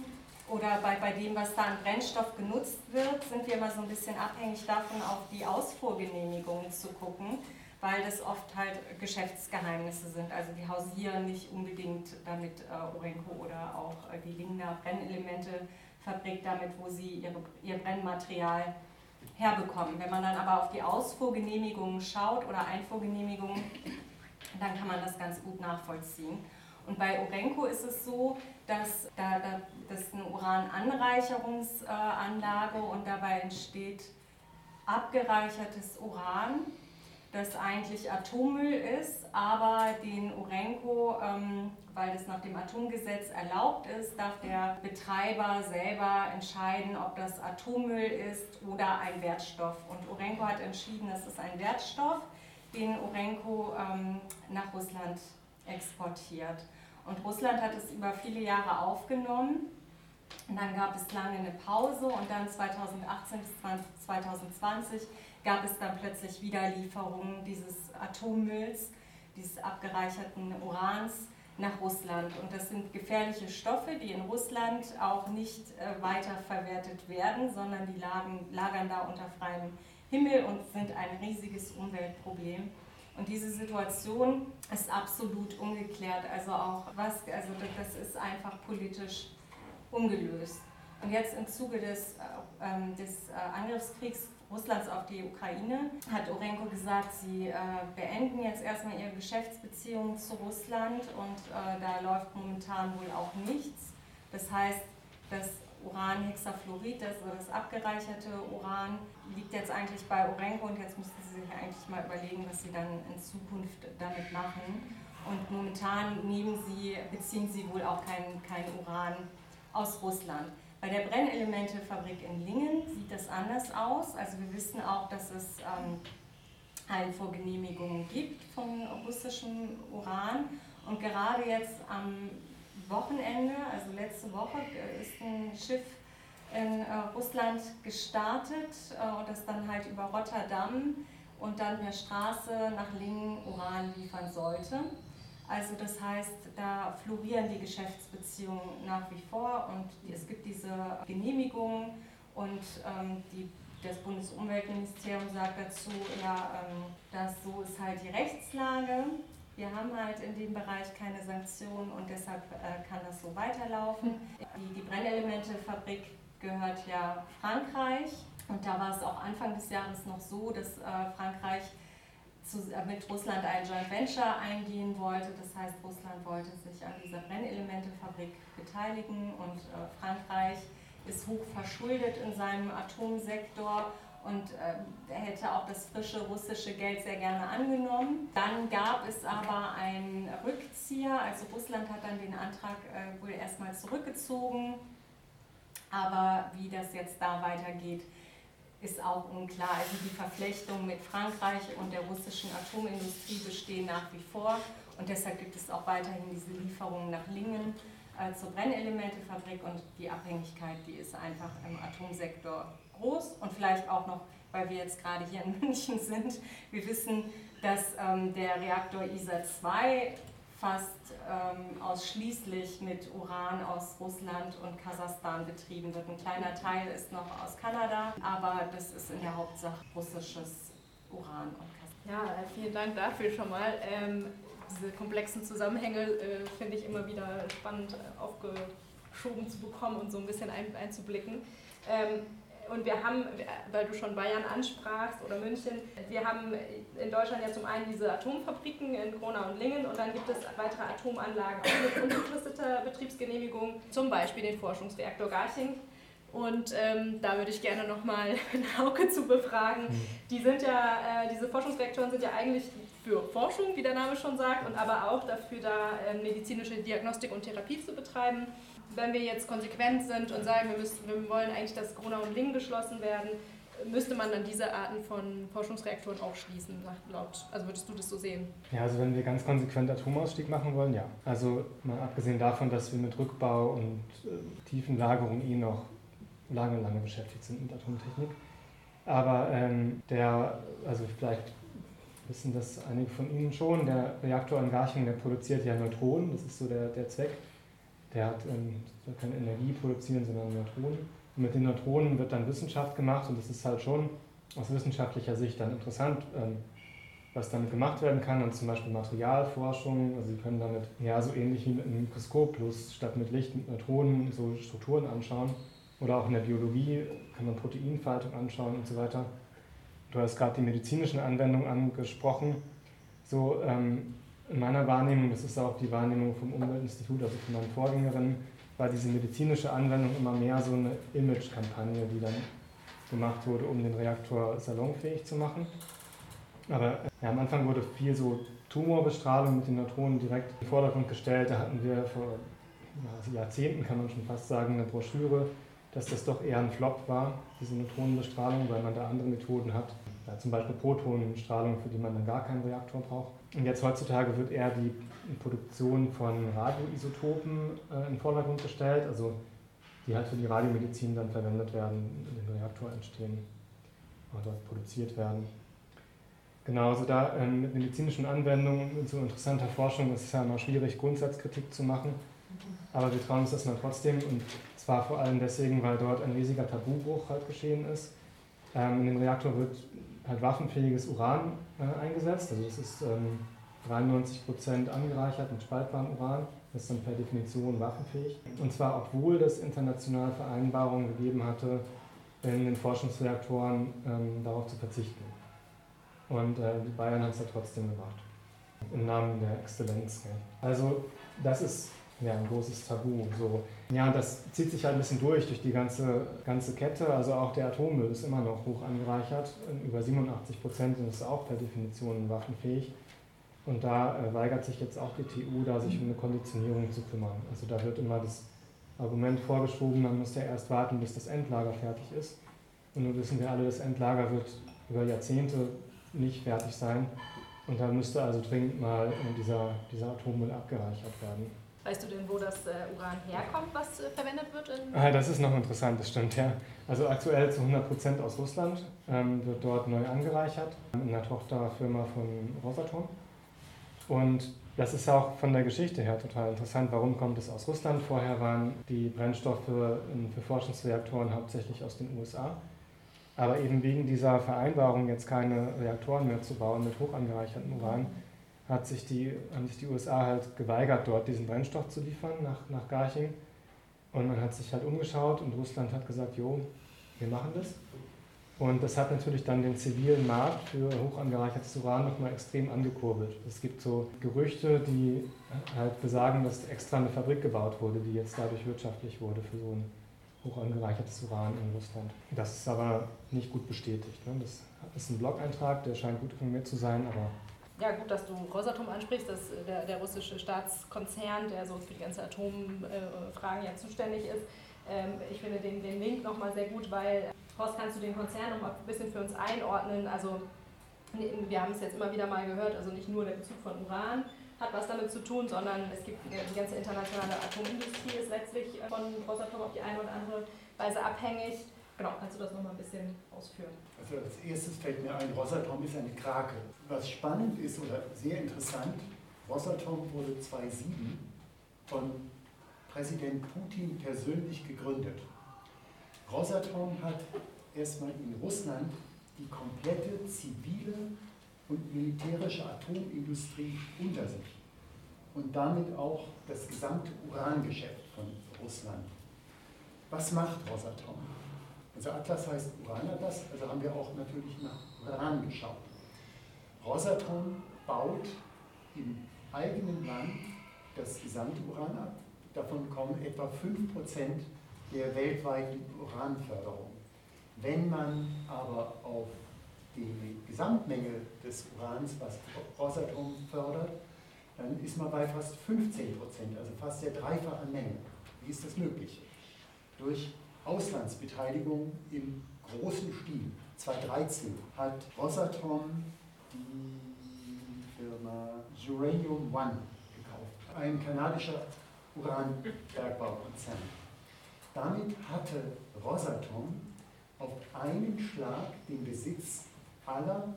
oder bei, bei dem, was da an Brennstoff genutzt wird, sind wir immer so ein bisschen abhängig davon, auf die Ausfuhrgenehmigungen zu gucken, weil das oft halt Geschäftsgeheimnisse sind. Also die hausieren nicht unbedingt damit äh, Orenko oder auch äh, die Lingner Brennelementefabrik damit, wo sie ihre, ihr Brennmaterial herbekommen. Wenn man dann aber auf die Ausfuhrgenehmigungen schaut oder Einfuhrgenehmigungen, dann kann man das ganz gut nachvollziehen. Und bei Orenco ist es so, dass da, da, das eine Urananreicherungsanlage und dabei entsteht abgereichertes Uran das eigentlich Atommüll ist, aber den Urenco, ähm, weil das nach dem Atomgesetz erlaubt ist, darf der Betreiber selber entscheiden, ob das Atommüll ist oder ein Wertstoff. Und Urenco hat entschieden, das ist ein Wertstoff, den Urenco ähm, nach Russland exportiert. Und Russland hat es über viele Jahre aufgenommen. Und dann gab es lange eine Pause und dann 2018 bis 2020 gab es dann plötzlich wieder Lieferungen dieses Atommülls, dieses abgereicherten Urans nach Russland. Und das sind gefährliche Stoffe, die in Russland auch nicht äh, weiterverwertet werden, sondern die lagen, lagern da unter freiem Himmel und sind ein riesiges Umweltproblem. Und diese Situation ist absolut ungeklärt. Also auch was, also das ist einfach politisch ungelöst. Und jetzt im Zuge des, äh, ähm, des äh, Angriffskriegs Russlands auf die Ukraine hat Orenko gesagt, sie äh, beenden jetzt erstmal ihre Geschäftsbeziehungen zu Russland und äh, da läuft momentan wohl auch nichts. Das heißt, das Uranhexafluorid, das, also das abgereicherte Uran, liegt jetzt eigentlich bei Orenko und jetzt müssten sie sich eigentlich mal überlegen, was sie dann in Zukunft damit machen. Und momentan nehmen sie, beziehen sie wohl auch kein, kein Uran aus Russland. Bei der Brennelementefabrik in Lingen sieht das anders aus. Also wir wissen auch, dass es ähm, Einfuhrgenehmigungen gibt von russischem Uran. Und gerade jetzt am Wochenende, also letzte Woche, ist ein Schiff in äh, Russland gestartet äh, und das dann halt über Rotterdam und dann per Straße nach Lingen Uran liefern sollte. Also das heißt, da florieren die Geschäftsbeziehungen nach wie vor und es gibt diese Genehmigungen und ähm, die, das Bundesumweltministerium sagt dazu, ja, ähm, dass so ist halt die Rechtslage. Wir haben halt in dem Bereich keine Sanktionen und deshalb äh, kann das so weiterlaufen. Die, die Brennelementefabrik gehört ja Frankreich und da war es auch Anfang des Jahres noch so, dass äh, Frankreich mit Russland ein Joint Venture eingehen wollte. Das heißt, Russland wollte sich an dieser Brennelementefabrik beteiligen und äh, Frankreich ist hoch verschuldet in seinem Atomsektor und äh, hätte auch das frische russische Geld sehr gerne angenommen. Dann gab es aber einen Rückzieher, also Russland hat dann den Antrag äh, wohl erstmal zurückgezogen Aber wie das jetzt da weitergeht, ist auch unklar. Also die Verflechtungen mit Frankreich und der russischen Atomindustrie bestehen nach wie vor. Und deshalb gibt es auch weiterhin diese Lieferungen nach Lingen äh, zur Brennelementefabrik. Und die Abhängigkeit, die ist einfach im Atomsektor groß. Und vielleicht auch noch, weil wir jetzt gerade hier in München sind, wir wissen, dass ähm, der Reaktor ISA 2 fast ähm, ausschließlich mit Uran aus Russland und Kasachstan betrieben wird. Ein kleiner Teil ist noch aus Kanada, aber das ist in der Hauptsache russisches Uran und Kasachstan. Ja, äh, vielen Dank dafür schon mal. Ähm, diese komplexen Zusammenhänge äh, finde ich immer wieder spannend äh, aufgeschoben zu bekommen und so ein bisschen ein, einzublicken. Ähm, und wir haben, weil du schon Bayern ansprachst oder München, wir haben in Deutschland ja zum einen diese Atomfabriken in Kronau und Lingen und dann gibt es weitere Atomanlagen auch mit unbefristeter Betriebsgenehmigung, zum Beispiel den Forschungsreaktor Garching. Und ähm, da würde ich gerne nochmal Hauke zu befragen. Mhm. Die sind ja, äh, diese Forschungsreaktoren sind ja eigentlich für Forschung, wie der Name schon sagt, und aber auch dafür da, äh, medizinische Diagnostik und Therapie zu betreiben wenn wir jetzt konsequent sind und sagen, wir, müssen, wir wollen eigentlich, dass Corona und Lingen geschlossen werden, müsste man dann diese Arten von Forschungsreaktoren auch schließen, laut, also würdest du das so sehen? Ja, also wenn wir ganz konsequent Atomausstieg machen wollen, ja. Also mal abgesehen davon, dass wir mit Rückbau und äh, Tiefenlagerung eh noch lange, lange beschäftigt sind mit Atomtechnik. Aber ähm, der, also vielleicht wissen das einige von Ihnen schon, der Reaktor in Garching, der produziert ja Neutronen, das ist so der, der Zweck der hat ähm, keine Energie produzieren, sondern Neutronen. Und mit den Neutronen wird dann Wissenschaft gemacht und das ist halt schon aus wissenschaftlicher Sicht dann interessant, ähm, was damit gemacht werden kann. Und zum Beispiel Materialforschung, also Sie können damit ja so ähnlich wie mit einem Mikroskop, bloß statt mit Licht mit Neutronen so Strukturen anschauen. Oder auch in der Biologie kann man Proteinfaltung anschauen und so weiter. Du hast gerade die medizinischen Anwendungen angesprochen. So, ähm, in meiner Wahrnehmung, das ist auch die Wahrnehmung vom Umweltinstitut, also von meinen Vorgängerinnen, war diese medizinische Anwendung immer mehr so eine Image-Kampagne, die dann gemacht wurde, um den Reaktor salonfähig zu machen. Aber ja, am Anfang wurde viel so Tumorbestrahlung mit den Neutronen direkt in den Vordergrund gestellt. Da hatten wir vor also Jahrzehnten, kann man schon fast sagen, eine Broschüre, dass das doch eher ein Flop war, diese Neutronenbestrahlung, weil man da andere Methoden hat. Ja, zum Beispiel Protonenstrahlung, für die man dann gar keinen Reaktor braucht. Und jetzt heutzutage wird eher die Produktion von Radioisotopen äh, in den Vordergrund gestellt, also die halt für die Radiomedizin dann verwendet werden, in den Reaktor entstehen oder dort produziert werden. Genau, also da ähm, mit medizinischen Anwendungen, mit so interessanter Forschung ist es ja immer schwierig, Grundsatzkritik zu machen. Aber wir trauen uns das mal trotzdem und zwar vor allem deswegen, weil dort ein riesiger Tabubruch halt geschehen ist. Ähm, in dem Reaktor wird halt waffenfähiges Uran äh, eingesetzt. Also das ist ähm, 93% angereichert mit spaltbarem Uran. Das ist dann per Definition waffenfähig. Und zwar obwohl es international Vereinbarungen gegeben hatte, in den Forschungsreaktoren ähm, darauf zu verzichten. Und äh, Bayern haben es ja trotzdem gemacht. Im Namen der Exzellenz. Also das ist ja, ein großes Tabu. So. Ja, das zieht sich halt ein bisschen durch, durch die ganze, ganze Kette. Also auch der Atommüll ist immer noch hoch angereichert. Über 87 Prozent sind es auch per Definition waffenfähig. Und da äh, weigert sich jetzt auch die TU, da sich um eine Konditionierung zu kümmern. Also da wird immer das Argument vorgeschoben, man muss ja erst warten, bis das Endlager fertig ist. Und nun wissen wir alle, das Endlager wird über Jahrzehnte nicht fertig sein. Und da müsste also dringend mal dieser, dieser Atommüll abgereichert werden. Weißt du denn, wo das äh, Uran herkommt, was äh, verwendet wird? ah, das ist noch interessant, das stimmt, ja. Also aktuell zu 100% aus Russland, ähm, wird dort neu angereichert, in einer Tochterfirma von Rosatom. Und das ist auch von der Geschichte her total interessant. Warum kommt es aus Russland? Vorher waren die Brennstoffe für Forschungsreaktoren hauptsächlich aus den USA. Aber eben wegen dieser Vereinbarung, jetzt keine Reaktoren mehr zu bauen mit hoch angereichertem Uran, hat sich die, haben sich die USA halt geweigert, dort diesen Brennstoff zu liefern nach, nach Garching. Und man hat sich halt umgeschaut und Russland hat gesagt, jo, wir machen das. Und das hat natürlich dann den zivilen Markt für hoch angereichertes Uran nochmal extrem angekurbelt. Es gibt so Gerüchte, die halt besagen, dass extra eine Fabrik gebaut wurde, die jetzt dadurch wirtschaftlich wurde für so ein hoch angereichertes Uran in Russland. Das ist aber nicht gut bestätigt. Ne? Das ist ein Blog-Eintrag, der scheint gut informiert zu sein, aber ja, gut, dass du Rosatom ansprichst, das der, der russische Staatskonzern, der so für die ganzen Atomfragen ja zuständig ist. Ähm, ich finde den, den Link nochmal sehr gut, weil, Horst, kannst du den Konzern nochmal ein bisschen für uns einordnen? Also wir haben es jetzt immer wieder mal gehört, also nicht nur der Bezug von Uran hat was damit zu tun, sondern es gibt die ganze internationale Atomindustrie ist letztlich von Rosatom auf die eine oder andere Weise abhängig. Genau, kannst du das nochmal ein bisschen ausführen? Also als erstes fällt mir ein, Rosatom ist eine Krake. Was spannend ist oder sehr interessant, Rosatom wurde 2007 von Präsident Putin persönlich gegründet. Rosatom hat erstmal in Russland die komplette zivile und militärische Atomindustrie unter sich und damit auch das gesamte Urangeschäft von Russland. Was macht Rosatom? Also Atlas heißt Uranatlas, also haben wir auch natürlich nach Uran geschaut. Rosatom baut im eigenen Land das gesamte Uran ab. Davon kommen etwa 5% der weltweiten Uranförderung. Wenn man aber auf die Gesamtmenge des Urans, was Rosatom fördert, dann ist man bei fast 15 Prozent, also fast der dreifachen Menge. Wie ist das möglich? Durch Auslandsbeteiligung im großen Stil. 2013 hat Rosatom die Firma Uranium One gekauft, ein kanadischer Uranbergbaukonzern. Damit hatte Rosatom auf einen Schlag den Besitz aller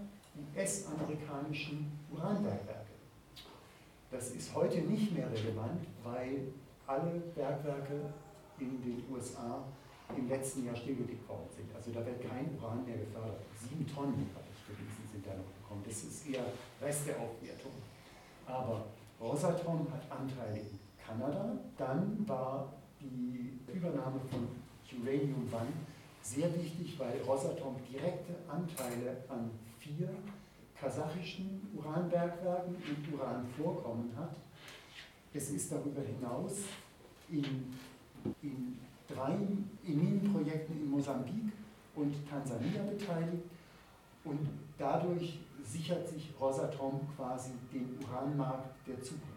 US-amerikanischen Uranbergwerke. Das ist heute nicht mehr relevant, weil alle Bergwerke in den USA im letzten Jahr stillgelegt worden sind. Also da wird kein Uran mehr gefördert. Sieben Tonnen, habe ich gelesen, sind da noch gekommen. Das ist eher Rest der Aufwertung. Aber Rosatom hat Anteile in Kanada. Dann war die Übernahme von Uranium One sehr wichtig, weil Rosatom direkte Anteile an vier kasachischen Uranbergwerken und Uranvorkommen hat. Es ist darüber hinaus in, in drei Minenprojekten in Mosambik und Tansania beteiligt und dadurch sichert sich Rosatom quasi den Uranmarkt der Zukunft.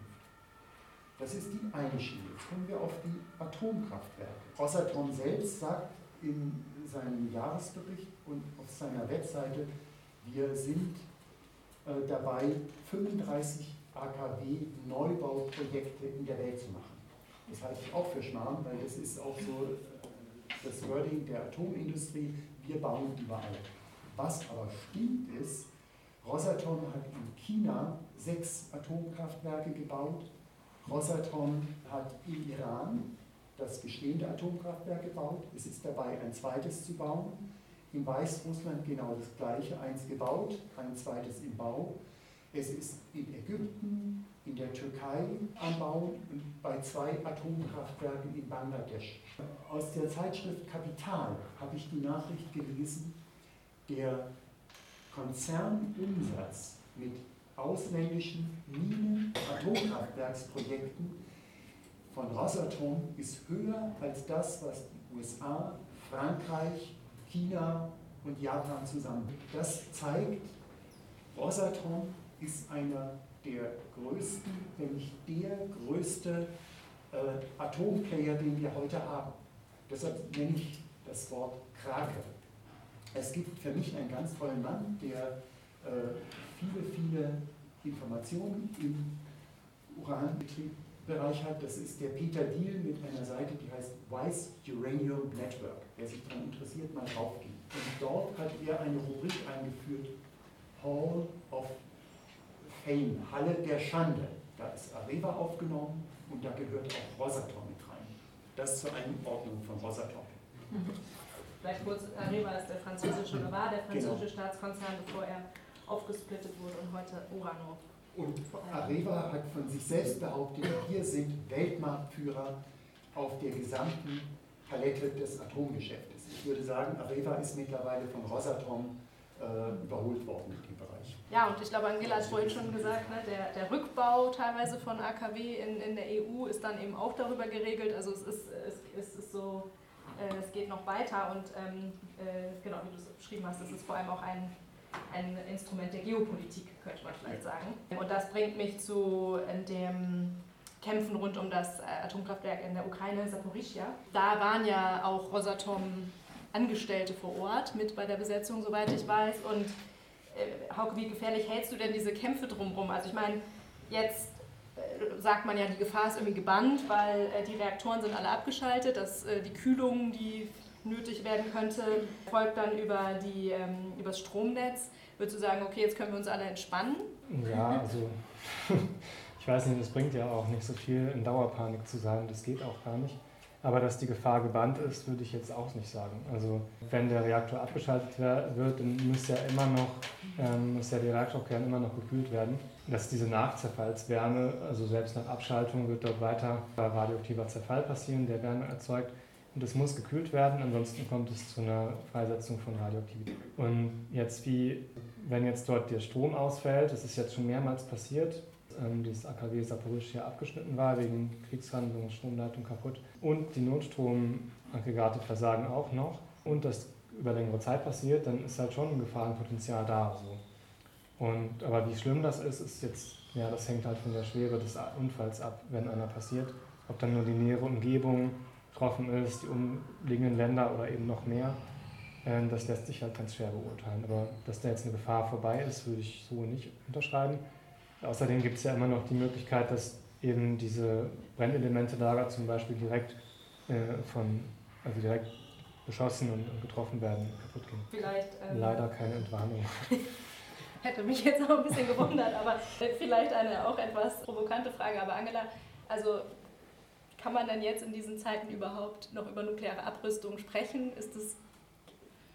Das ist die eine Schiene. Jetzt kommen wir auf die Atomkraftwerke. Rosatom selbst sagt in seinem Jahresbericht und auf seiner Webseite, wir sind äh, dabei, 35 AKW-Neubauprojekte in der Welt zu machen. Das halte ich auch für Schmarrn, weil das ist auch so äh, das Wording der Atomindustrie, wir bauen überall. Was aber stimmt ist, Rosatom hat in China sechs Atomkraftwerke gebaut, Rosatom hat im Iran das bestehende Atomkraftwerk gebaut. Es ist dabei, ein zweites zu bauen. In Weißrussland genau das gleiche, eins gebaut, ein zweites im Bau. Es ist in Ägypten, in der Türkei am Bau und bei zwei Atomkraftwerken in Bangladesch. Aus der Zeitschrift Kapital habe ich die Nachricht gelesen, der Konzernumsatz mit ausländischen Minen, Atomkraftwerksprojekten von Rosatom ist höher als das, was die USA, Frankreich, China und Japan zusammen. Das zeigt, Rosatom ist einer der größten, nicht der größte äh, Atomplayer, den wir heute haben. Deshalb nenne ich das Wort Krake. Es gibt für mich einen ganz tollen Mann, der äh, viele, viele Informationen im Uranbetriebbereich hat. Das ist der Peter Deal mit einer Seite, die heißt Wise Uranium Network. Wer sich daran interessiert, mal draufgehen. Und dort hat er eine Rubrik eingeführt, Hall of Fame, Halle der Schande. Da ist Areva aufgenommen und da gehört auch Rosatom mit rein. Das zur Einordnung von Rosatom. Vielleicht kurz, Areva ist der französische, oder war der französische genau. Staatskonzern, bevor er aufgesplittet wurde und heute Urano. Und Areva hat von sich selbst behauptet, wir sind Weltmarktführer auf der gesamten Palette des Atomgeschäftes. Ich würde sagen, Areva ist mittlerweile von Rosatom äh, überholt worden in dem Bereich. Ja, und ich glaube, Angela hat vorhin schon gesagt, ne, der, der Rückbau teilweise von AKW in, in der EU ist dann eben auch darüber geregelt. Also es ist, es, es ist so, äh, es geht noch weiter und ähm, äh, genau, wie du es beschrieben hast, es ist vor allem auch ein ein Instrument der Geopolitik, könnte man vielleicht sagen. Und das bringt mich zu dem Kämpfen rund um das äh, Atomkraftwerk in der Ukraine, Saporischia. Da waren ja auch Rosatom Angestellte vor Ort mit bei der Besetzung, soweit ich weiß. Und äh, Hauke, wie gefährlich hältst du denn diese Kämpfe drumherum? Also ich meine, jetzt äh, sagt man ja, die Gefahr ist irgendwie gebannt, weil äh, die Reaktoren sind alle abgeschaltet, dass die Kühlung, die nötig werden könnte, folgt dann über, die, ähm, über das Stromnetz. Würdest du sagen, okay, jetzt können wir uns alle entspannen? Ja, also ich weiß nicht, es bringt ja auch nicht so viel in Dauerpanik zu sein, das geht auch gar nicht. Aber dass die Gefahr gebannt ist, würde ich jetzt auch nicht sagen. Also wenn der Reaktor abgeschaltet wird, dann muss ja immer noch, ähm, muss ja der Reaktorkern immer noch gekühlt werden. Dass diese Nachzerfallswärme, also selbst nach Abschaltung wird dort weiter radioaktiver Zerfall passieren, der Wärme erzeugt. Und es muss gekühlt werden, ansonsten kommt es zu einer Freisetzung von Radioaktivität. Und jetzt wie, wenn jetzt dort der Strom ausfällt, das ist jetzt schon mehrmals passiert, ähm, dieses AKW Saporischia abgeschnitten war wegen Kriegshandlungen, Stromleitung kaputt und die Notstromaggregate versagen auch noch und das über längere Zeit passiert, dann ist halt schon ein Gefahrenpotenzial da. So. Und, aber wie schlimm das ist, ist jetzt, ja, das hängt halt von der Schwere des Unfalls ab, wenn einer passiert. Ob dann nur die nähere Umgebung betroffen ist, die umliegenden Länder oder eben noch mehr, ähm, das lässt sich halt ganz schwer beurteilen. Aber dass da jetzt eine Gefahr vorbei ist, würde ich so nicht unterschreiben. Außerdem gibt es ja immer noch die Möglichkeit, dass eben diese Brennelemente-Lager zum Beispiel direkt äh, von, also direkt beschossen und, und, getroffen werden, kaputt gehen. Vielleicht. Ähm, Leider keine Entwarnung. Hätte mich jetzt auch ein bisschen gewundert, aber vielleicht eine auch etwas provokante Frage. Aber Angela, also kann man denn jetzt in diesen Zeiten überhaupt noch über nukleare Abrüstung sprechen? Ist das,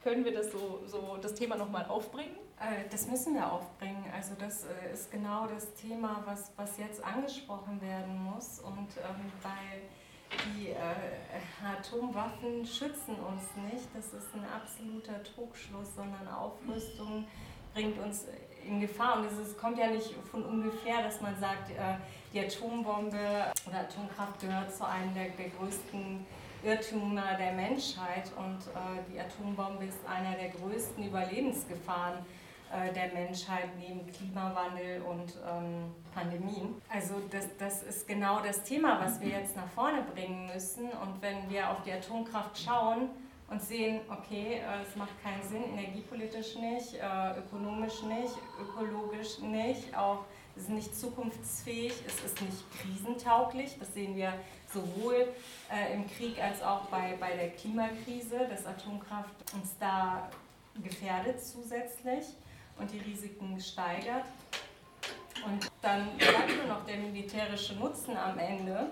können wir das so, so das Thema nochmal aufbringen? Äh, das müssen wir aufbringen. Also das äh, ist genau das Thema, was, was jetzt angesprochen werden muss. Und ähm, weil die äh, Atomwaffen schützen uns nicht, das ist ein absoluter Trugschluss, sondern Aufrüstung bringt uns in Gefahr. Und es kommt ja nicht von ungefähr, dass man sagt, äh, die Atombombe oder Atomkraft gehört zu einem der, der größten Irrtümer der Menschheit. Und äh, die Atombombe ist einer der größten Überlebensgefahren äh, der Menschheit neben Klimawandel und ähm, Pandemien. Also das, das ist genau das Thema, was wir jetzt nach vorne bringen müssen. Und wenn wir auf die Atomkraft schauen und sehen, okay, äh, es macht keinen Sinn, energiepolitisch nicht, äh, ökonomisch nicht, ökologisch nicht, auch es ist nicht zukunftsfähig, es ist nicht krisentauglich. Das sehen wir sowohl äh, im Krieg als auch bei, bei der Klimakrise, dass Atomkraft uns da gefährdet zusätzlich und die Risiken steigert. Und dann bleibt nur noch der militärische Nutzen am Ende.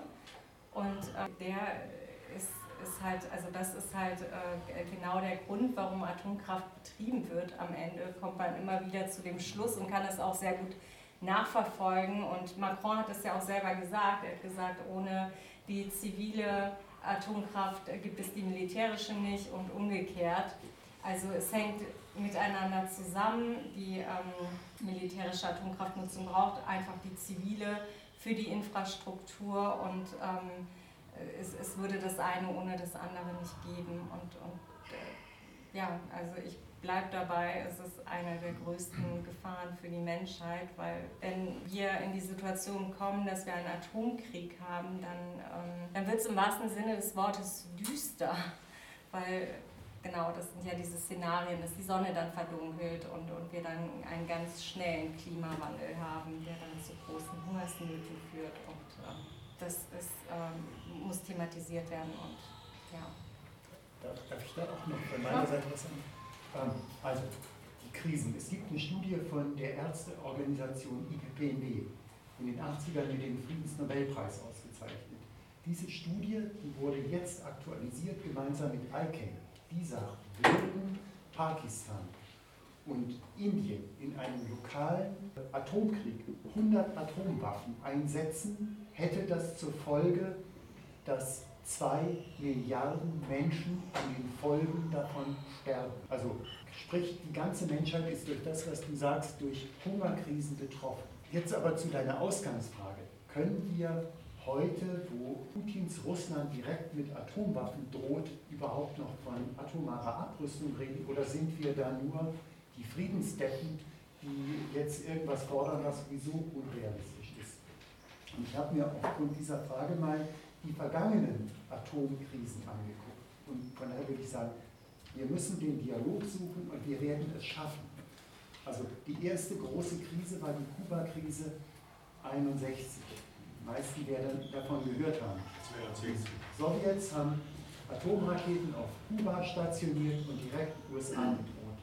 Und äh, der ist, ist halt, also das ist halt äh, genau der Grund, warum Atomkraft betrieben wird. Am Ende kommt man immer wieder zu dem Schluss und kann es auch sehr gut nachverfolgen. Und Macron hat es ja auch selber gesagt. Er hat gesagt, ohne die zivile Atomkraft gibt es die militärische nicht und umgekehrt. Also es hängt miteinander zusammen. Die ähm, militärische Atomkraftnutzung braucht einfach die zivile für die Infrastruktur und ähm, es, es würde das eine ohne das andere nicht geben. Und, und äh, ja, also ich bleibe dabei, es ist eine der größten Gefahren für die Menschheit, weil wenn wir in die Situation kommen, dass wir einen Atomkrieg haben, dann, ähm, dann wird es im wahrsten Sinne des Wortes düster, weil genau, das sind ja diese Szenarien, dass die Sonne dann verdunkelt und, und wir dann einen ganz schnellen Klimawandel haben, der dann zu großen Hungersnöten führt. Und äh, das ist, äh, muss thematisiert werden. Und, ja. darf, darf ich da auch noch von meiner Seite was sagen? Ähm, also, die Krisen. Es gibt eine Studie von der Ärzteorganisation IPPNW in den 80ern mit dem Friedensnobelpreis ausgezeichnet. Diese Studie die wurde jetzt aktualisiert gemeinsam mit ICANN dieser würden Pakistan und Indien in einem lokalen Atomkrieg 100 Atomwaffen einsetzen, hätte das zur Folge, dass zwei Milliarden Menschen an den Folgen davon sterben. Also sprich, die ganze Menschheit ist durch das, was du sagst, durch Hungerkrisen betroffen. Jetzt aber zu deiner Ausgangsfrage. Können wir heute, wo Putins Russland direkt mit Atomwaffen droht, überhaupt noch von atomarer Abrüstung reden? Oder sind wir da nur die Friedensdeppen, die jetzt irgendwas fordern, was sowieso unrealistisch ist? Und ich habe mir aufgrund dieser Frage mal die vergangenen Atomkrisen angeguckt. Und von daher würde ich sagen, wir müssen den Dialog suchen und wir werden es schaffen. Also die erste große Krise war die Kuba-Krise 61. Die meisten werden davon gehört haben. Die Sowjets haben Atomraketen auf Kuba stationiert und direkt USA bedroht.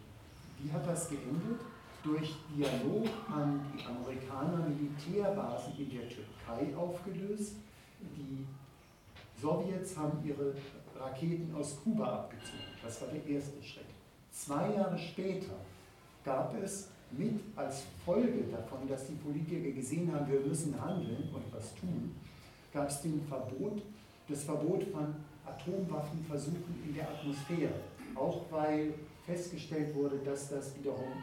Wie hat das geendet? Durch Dialog haben die Amerikaner Militärbasen in der Türkei aufgelöst. Die Sowjets haben ihre Raketen aus Kuba abgezogen. Das war der erste Schritt. Zwei Jahre später gab es mit als Folge davon, dass die Politiker gesehen haben, wir müssen handeln und was tun, gab es den Verbot, das Verbot von Atomwaffenversuchen in der Atmosphäre. Auch weil festgestellt wurde, dass das wiederum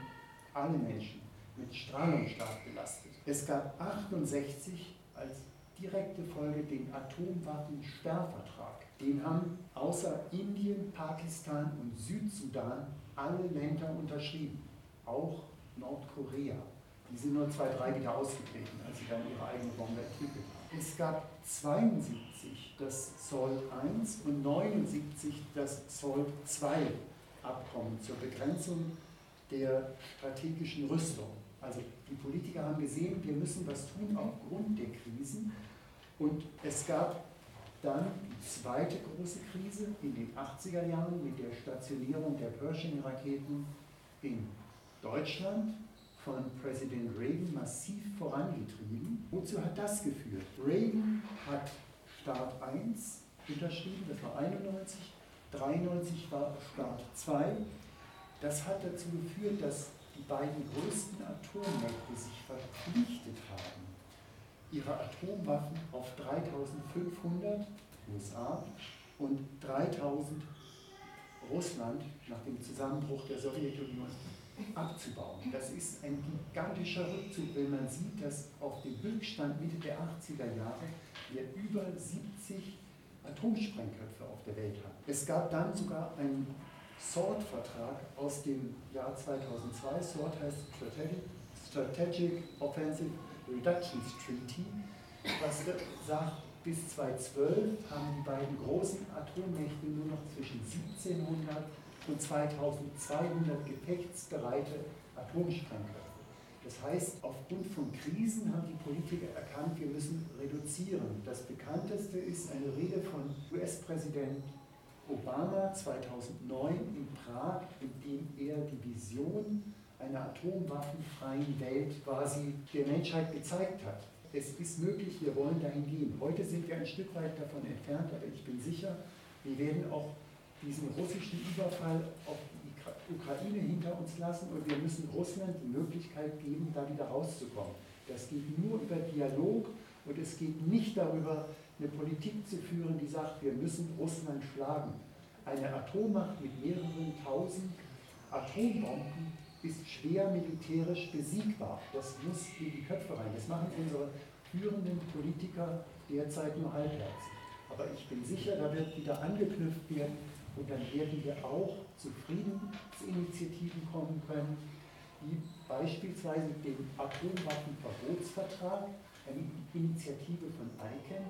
alle Menschen mit Strahlung stark belastet. Es gab 68 als direkte Folge den Atomwaffensperrvertrag. Den haben außer Indien, Pakistan und Südsudan alle Länder unterschrieben, auch Nordkorea. Die sind nur zwei, drei wieder ausgetreten, als sie dann ihre eigene Bombe entwickelt haben. Es gab 72 das SALT I und 79 das SALT II Abkommen zur Begrenzung der strategischen Rüstung. Also die Politiker haben gesehen, wir müssen was tun aufgrund der Krisen. Und es gab dann die zweite große Krise in den 80er Jahren mit der Stationierung der Pershing-Raketen in Deutschland von Präsident Reagan massiv vorangetrieben. Wozu hat das geführt? Reagan hat Start 1 unterschrieben, das war 91, 93 war Start 2. Das hat dazu geführt, dass die beiden größten Atommächte sich verpflichtet haben, ihre Atomwaffen auf 3500 USA und 3000 Russland nach dem Zusammenbruch der Sowjetunion abzubauen. Das ist ein gigantischer Rückzug, wenn man sieht, dass auf dem Höchststand Mitte der 80er Jahre wir über 70 Atomsprengköpfe auf der Welt haben. Es gab dann sogar einen SWORD-Vertrag aus dem Jahr 2002. SWORD heißt Strategic, Offensive Reductions Treaty, was sagt, bis 2012 haben die beiden großen Atommächte nur noch zwischen 1700 und 2200 gefechtsbereite Atomsprengköpfe. Das heißt, aufgrund von Krisen haben die Politiker erkannt, wir müssen reduzieren. Das bekannteste ist eine Rede von US-Präsident Obama 2009 in Prag, in dem er die Vision einer atomwaffenfreien Welt quasi der Menschheit gezeigt hat. Es ist möglich, wir wollen dahin gehen. Heute sind wir ein Stück weit davon entfernt, aber ich bin sicher, wir werden auch diesen russischen Überfall auf die Ukraine hinter uns lassen und wir müssen Russland die Möglichkeit geben, da wieder rauszukommen. Das geht nur über Dialog und es geht nicht darüber, eine Politik zu führen, die sagt, wir müssen Russland schlagen. Eine Atommacht mit mehreren tausend Atombomben ist schwer militärisch besiegbar. Das muss in die Köpfe rein. Das machen unsere führenden Politiker derzeit nur halbherzig. Aber ich bin sicher, da wird wieder angeknüpft werden und dann werden wir auch zu Friedensinitiativen kommen können, wie beispielsweise den Atomwaffenverbotsvertrag, eine Initiative von ICANN,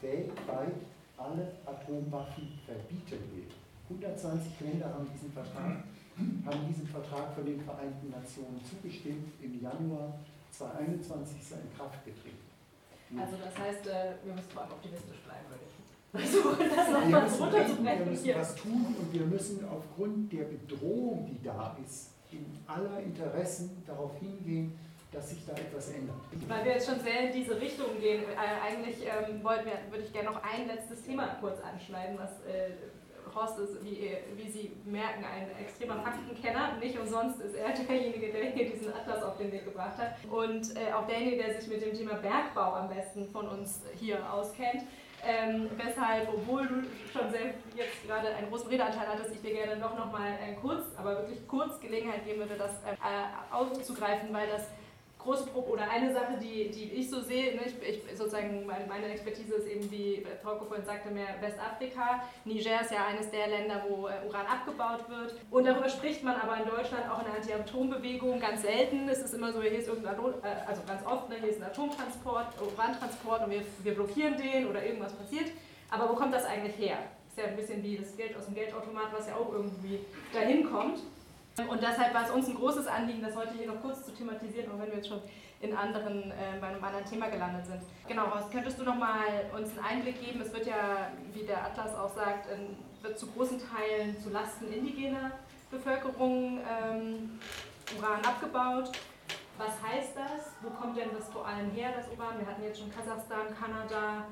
weltweit alle Atomwaffen verbieten will. 120 Länder haben diesen Vertrag, haben diesem Vertrag von den Vereinten Nationen zugestimmt. Im Januar 2021 ist er in Kraft getreten. Also das heißt, äh, wir müssen vor allem optimistisch bleiben, würde ich versuchen, das nochmal runterzubrechen. Wir müssen was tun und wir müssen aufgrund der Bedrohung, die da ist, in aller Interessen darauf hingehen, dass sich da etwas ändert. Weil wir jetzt schon sehr in diese Richtung gehen, äh, eigentlich ähm, wollten wir, würde ich gerne noch ein letztes Thema kurz anschneiden, was äh, Horst ist, wie, wie, Sie merken, ein extremer Faktenkenner. Nicht umsonst ist er derjenige, der hier diesen Atlas auf den Weg gebracht hat. Und äh, auch derjenige, der sich mit dem Thema Bergbau am besten von uns hier auskennt. Ähm, weshalb, obwohl du schon selbst jetzt gerade einen großen Redeanteil hattest, ich dir gerne doch nochmal äh, kurz, aber wirklich kurz Gelegenheit geben würde, das äh, aufzugreifen, weil das große Pro oder eine Sache, die, die ich so sehe, ne, ich, ich, sozusagen meine Expertise ist eben, wie Frauke vorhin sagte, mehr Westafrika. Niger ist ja eines der Länder, wo äh, Uran abgebaut wird. Und darüber spricht man aber in Deutschland auch in der Anti-Atom-Bewegung ganz selten. Es ist immer so, hier ist irgendein Atom, äh, also ganz oft, ne, hier ist ein Atomtransport, Urantransport und wir, wir blockieren den oder irgendwas passiert. Aber wo kommt das eigentlich her? Ist ja ein bisschen wie das Geld aus dem Geldautomat, was ja auch irgendwie dahin kommt. Und deshalb war es uns ein großes Anliegen, das heute hier noch kurz zu thematisieren, auch wenn wir jetzt schon in anderen, äh, bei einem anderen Thema gelandet sind. Genau, Horst, könntest du noch mal uns einen Einblick geben? Es wird ja, wie der Atlas auch sagt, in, wird zu großen Teilen zu Lasten indigener Bevölkerung ähm, Uran abgebaut. Was heißt das? Wo kommt denn das vor allem her, das Uran? Wir hatten jetzt schon Kasachstan, Kanada,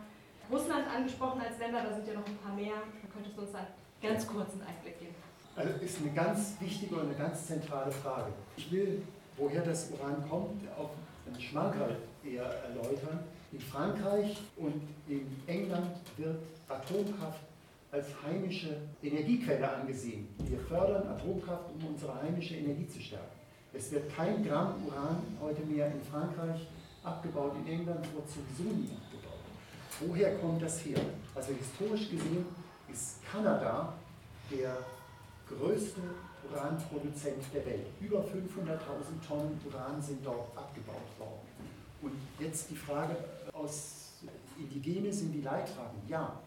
Russland angesprochen als Länder, da sind ja noch ein paar mehr. Da könntest du uns einen ganz kurzen Einblick geben. Also ist eine ganz wichtige und eine ganz zentrale Frage. Ich will, woher das Uran kommt, auf einen Schmankerl eher erläutern. In Frankreich und in England wird Atomkraft als heimische Energiequelle angesehen. Wir fördern Atomkraft, um unsere heimische Energie zu stärken. Es wird kein Gramm Uran heute mehr in Frankreich abgebaut, in England wird sowieso nie abgebaut. Woher kommt das her? Also historisch gesehen ist Kanada der größte Uranproduzent der Welt. Über 500.000 Tonnen Uran sind dort abgebaut worden. Und jetzt die Frage aus Indigene sind die Leidtragenden. Ja,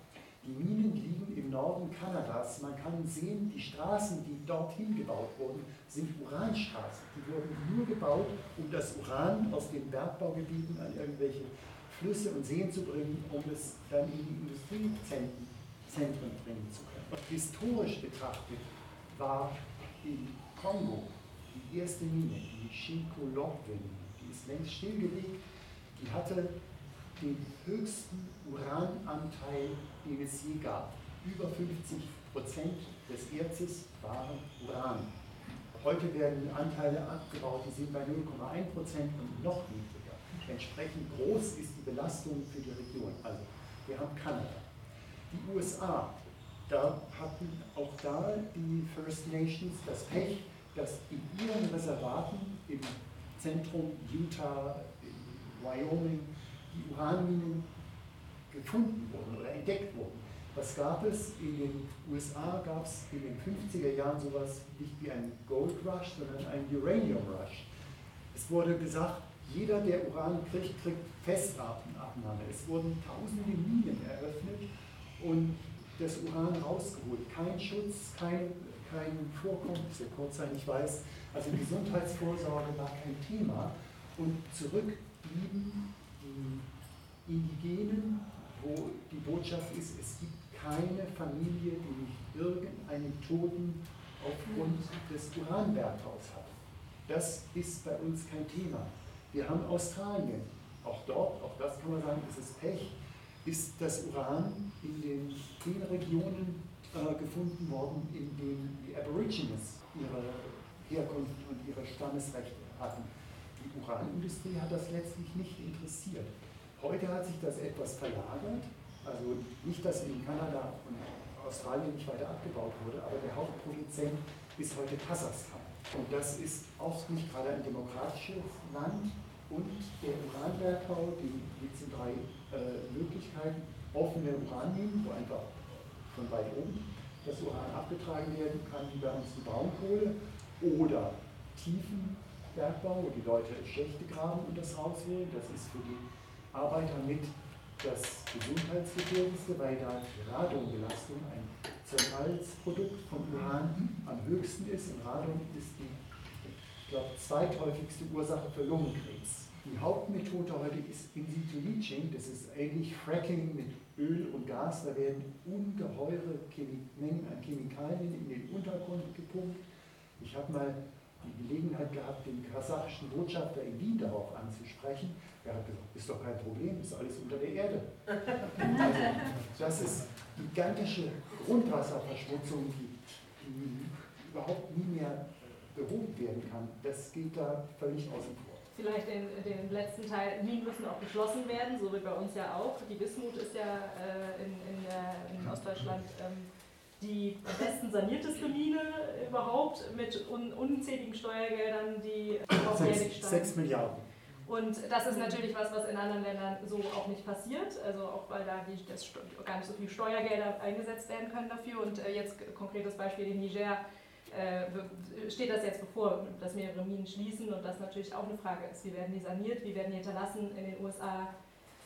die Minen liegen im Norden Kanadas. Man kann sehen, die Straßen, die dorthin gebaut wurden, sind Uranstraßen. Die wurden nur gebaut, um das Uran aus den Bergbaugebieten an irgendwelche Flüsse und Seen zu bringen, um es dann in die Industriezentren bringen zu können. Historisch betrachtet war in Kongo die erste Mine, die Shinkolobwe-Mine, die ist längst stillgelegt, die hatte den höchsten Urananteil, den es je gab. Über 50 Prozent des Erzes waren Uran. Heute werden Anteile abgebaut, die sind bei 0,1 Prozent und noch niedriger. Entsprechend groß ist die Belastung für die Region. Also, wir haben Kanada. Die USA da hatten auch da die First Nations das Pech, dass in ihren Reservaten im Zentrum Utah, in Wyoming, die Uranminen gefunden wurden oder entdeckt wurden. Was gab es? In den USA gab es in den 50er Jahren sowas nicht wie ein Gold Rush, sondern ein Uranium Rush. Es wurde gesagt, jeder, der Uran kriegt, kriegt Festabnahme. Es wurden tausende Minen eröffnet und das Uran rausgeholt. Kein Schutz, kein, kein Vorkommen, sehr kurzzeitig, ich weiß, also Gesundheitsvorsorge war kein Thema. Und zurück blieben die Indigenen, wo die Botschaft ist, es gibt keine Familie, die nicht irgendeinen Toten aufgrund des Uranbergbaus hat. Das ist bei uns kein Thema. Wir haben Australien. Auch dort, auch das kann man sagen, ist es Pech ist das Uran in den, den Regionen äh, gefunden worden, in denen die Aborigines ihre Herkunft und ihre Stammesrechte hatten. Die Uranindustrie hat das letztlich nicht interessiert. Heute hat sich das etwas verlagert, also nicht, dass in Kanada und Australien nicht weiter abgebaut wurde, aber der Hauptproduzent ist heute Kasachstan. Und das ist auch nicht gerade ein demokratisches Land. Und der Uranbergbau, die gibt drei äh, Möglichkeiten, offene Uranminen, wo einfach von weit oben das Uran abgetragen werden kann, wie bei uns die Braunkohle, oder tiefen Bergbau, wo die Leute Schächte graben und das rausholen. Das ist für die Arbeiter mit das gesundheitsgefährdendste, weil da die Radonbelastung ein Zerfallsprodukt von Uran am höchsten ist. Und Radon ist die, glaube, zweithäufigste Ursache für Lungenkrebs. Die Hauptmethode heute ist In situ Leaching, das ist eigentlich Fracking mit Öl und Gas. Da werden ungeheure Mengen an Chemikalien in den Untergrund gepumpt. Ich habe mal die Gelegenheit gehabt, den kasachischen Botschafter in Wien darauf anzusprechen. Er hat gesagt, ist doch kein Problem, ist alles unter der Erde. Also, das ist gigantische Grundwasserverschmutzung, die, die überhaupt nie mehr behoben werden kann. Das geht da völlig außen vor vielleicht den, den letzten Teil, Minen müssen auch geschlossen werden, so wie bei uns ja auch. Die Wismut ist ja äh, in, in, äh, in, Ostdeutschland ähm, die am besten sanierteste Mine überhaupt mit un, unzähligen Steuergeldern, die jährlich steigen. 6 Milliarden. Und das ist natürlich was, was in anderen Ländern so auch nicht passiert, also auch weil da die, das, gar nicht so viel Steuergelder eingesetzt werden können dafür. Und äh, jetzt konkretes Beispiel in Niger äh, steht das jetzt bevor, dass mehrere Minen schließen und das natürlich auch eine Frage ist, wie werden die saniert, wie werden die hinterlassen, in den USA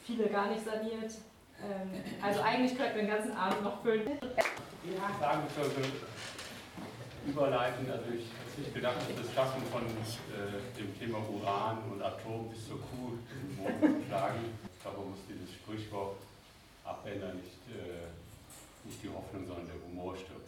viele gar nicht saniert. Ähm, also eigentlich könnten wir den ganzen Abend noch füllen. Ja. Sagen so überleiten, also ich hätte nicht gedacht, dass das Schaffen von äh, dem Thema Uran und Atom bis zur Kuh im Mond schlagen. Ich glaube, man muss dieses Sprichwort abändern, nicht, äh, nicht die Hoffnung, sondern der Humor stirbt.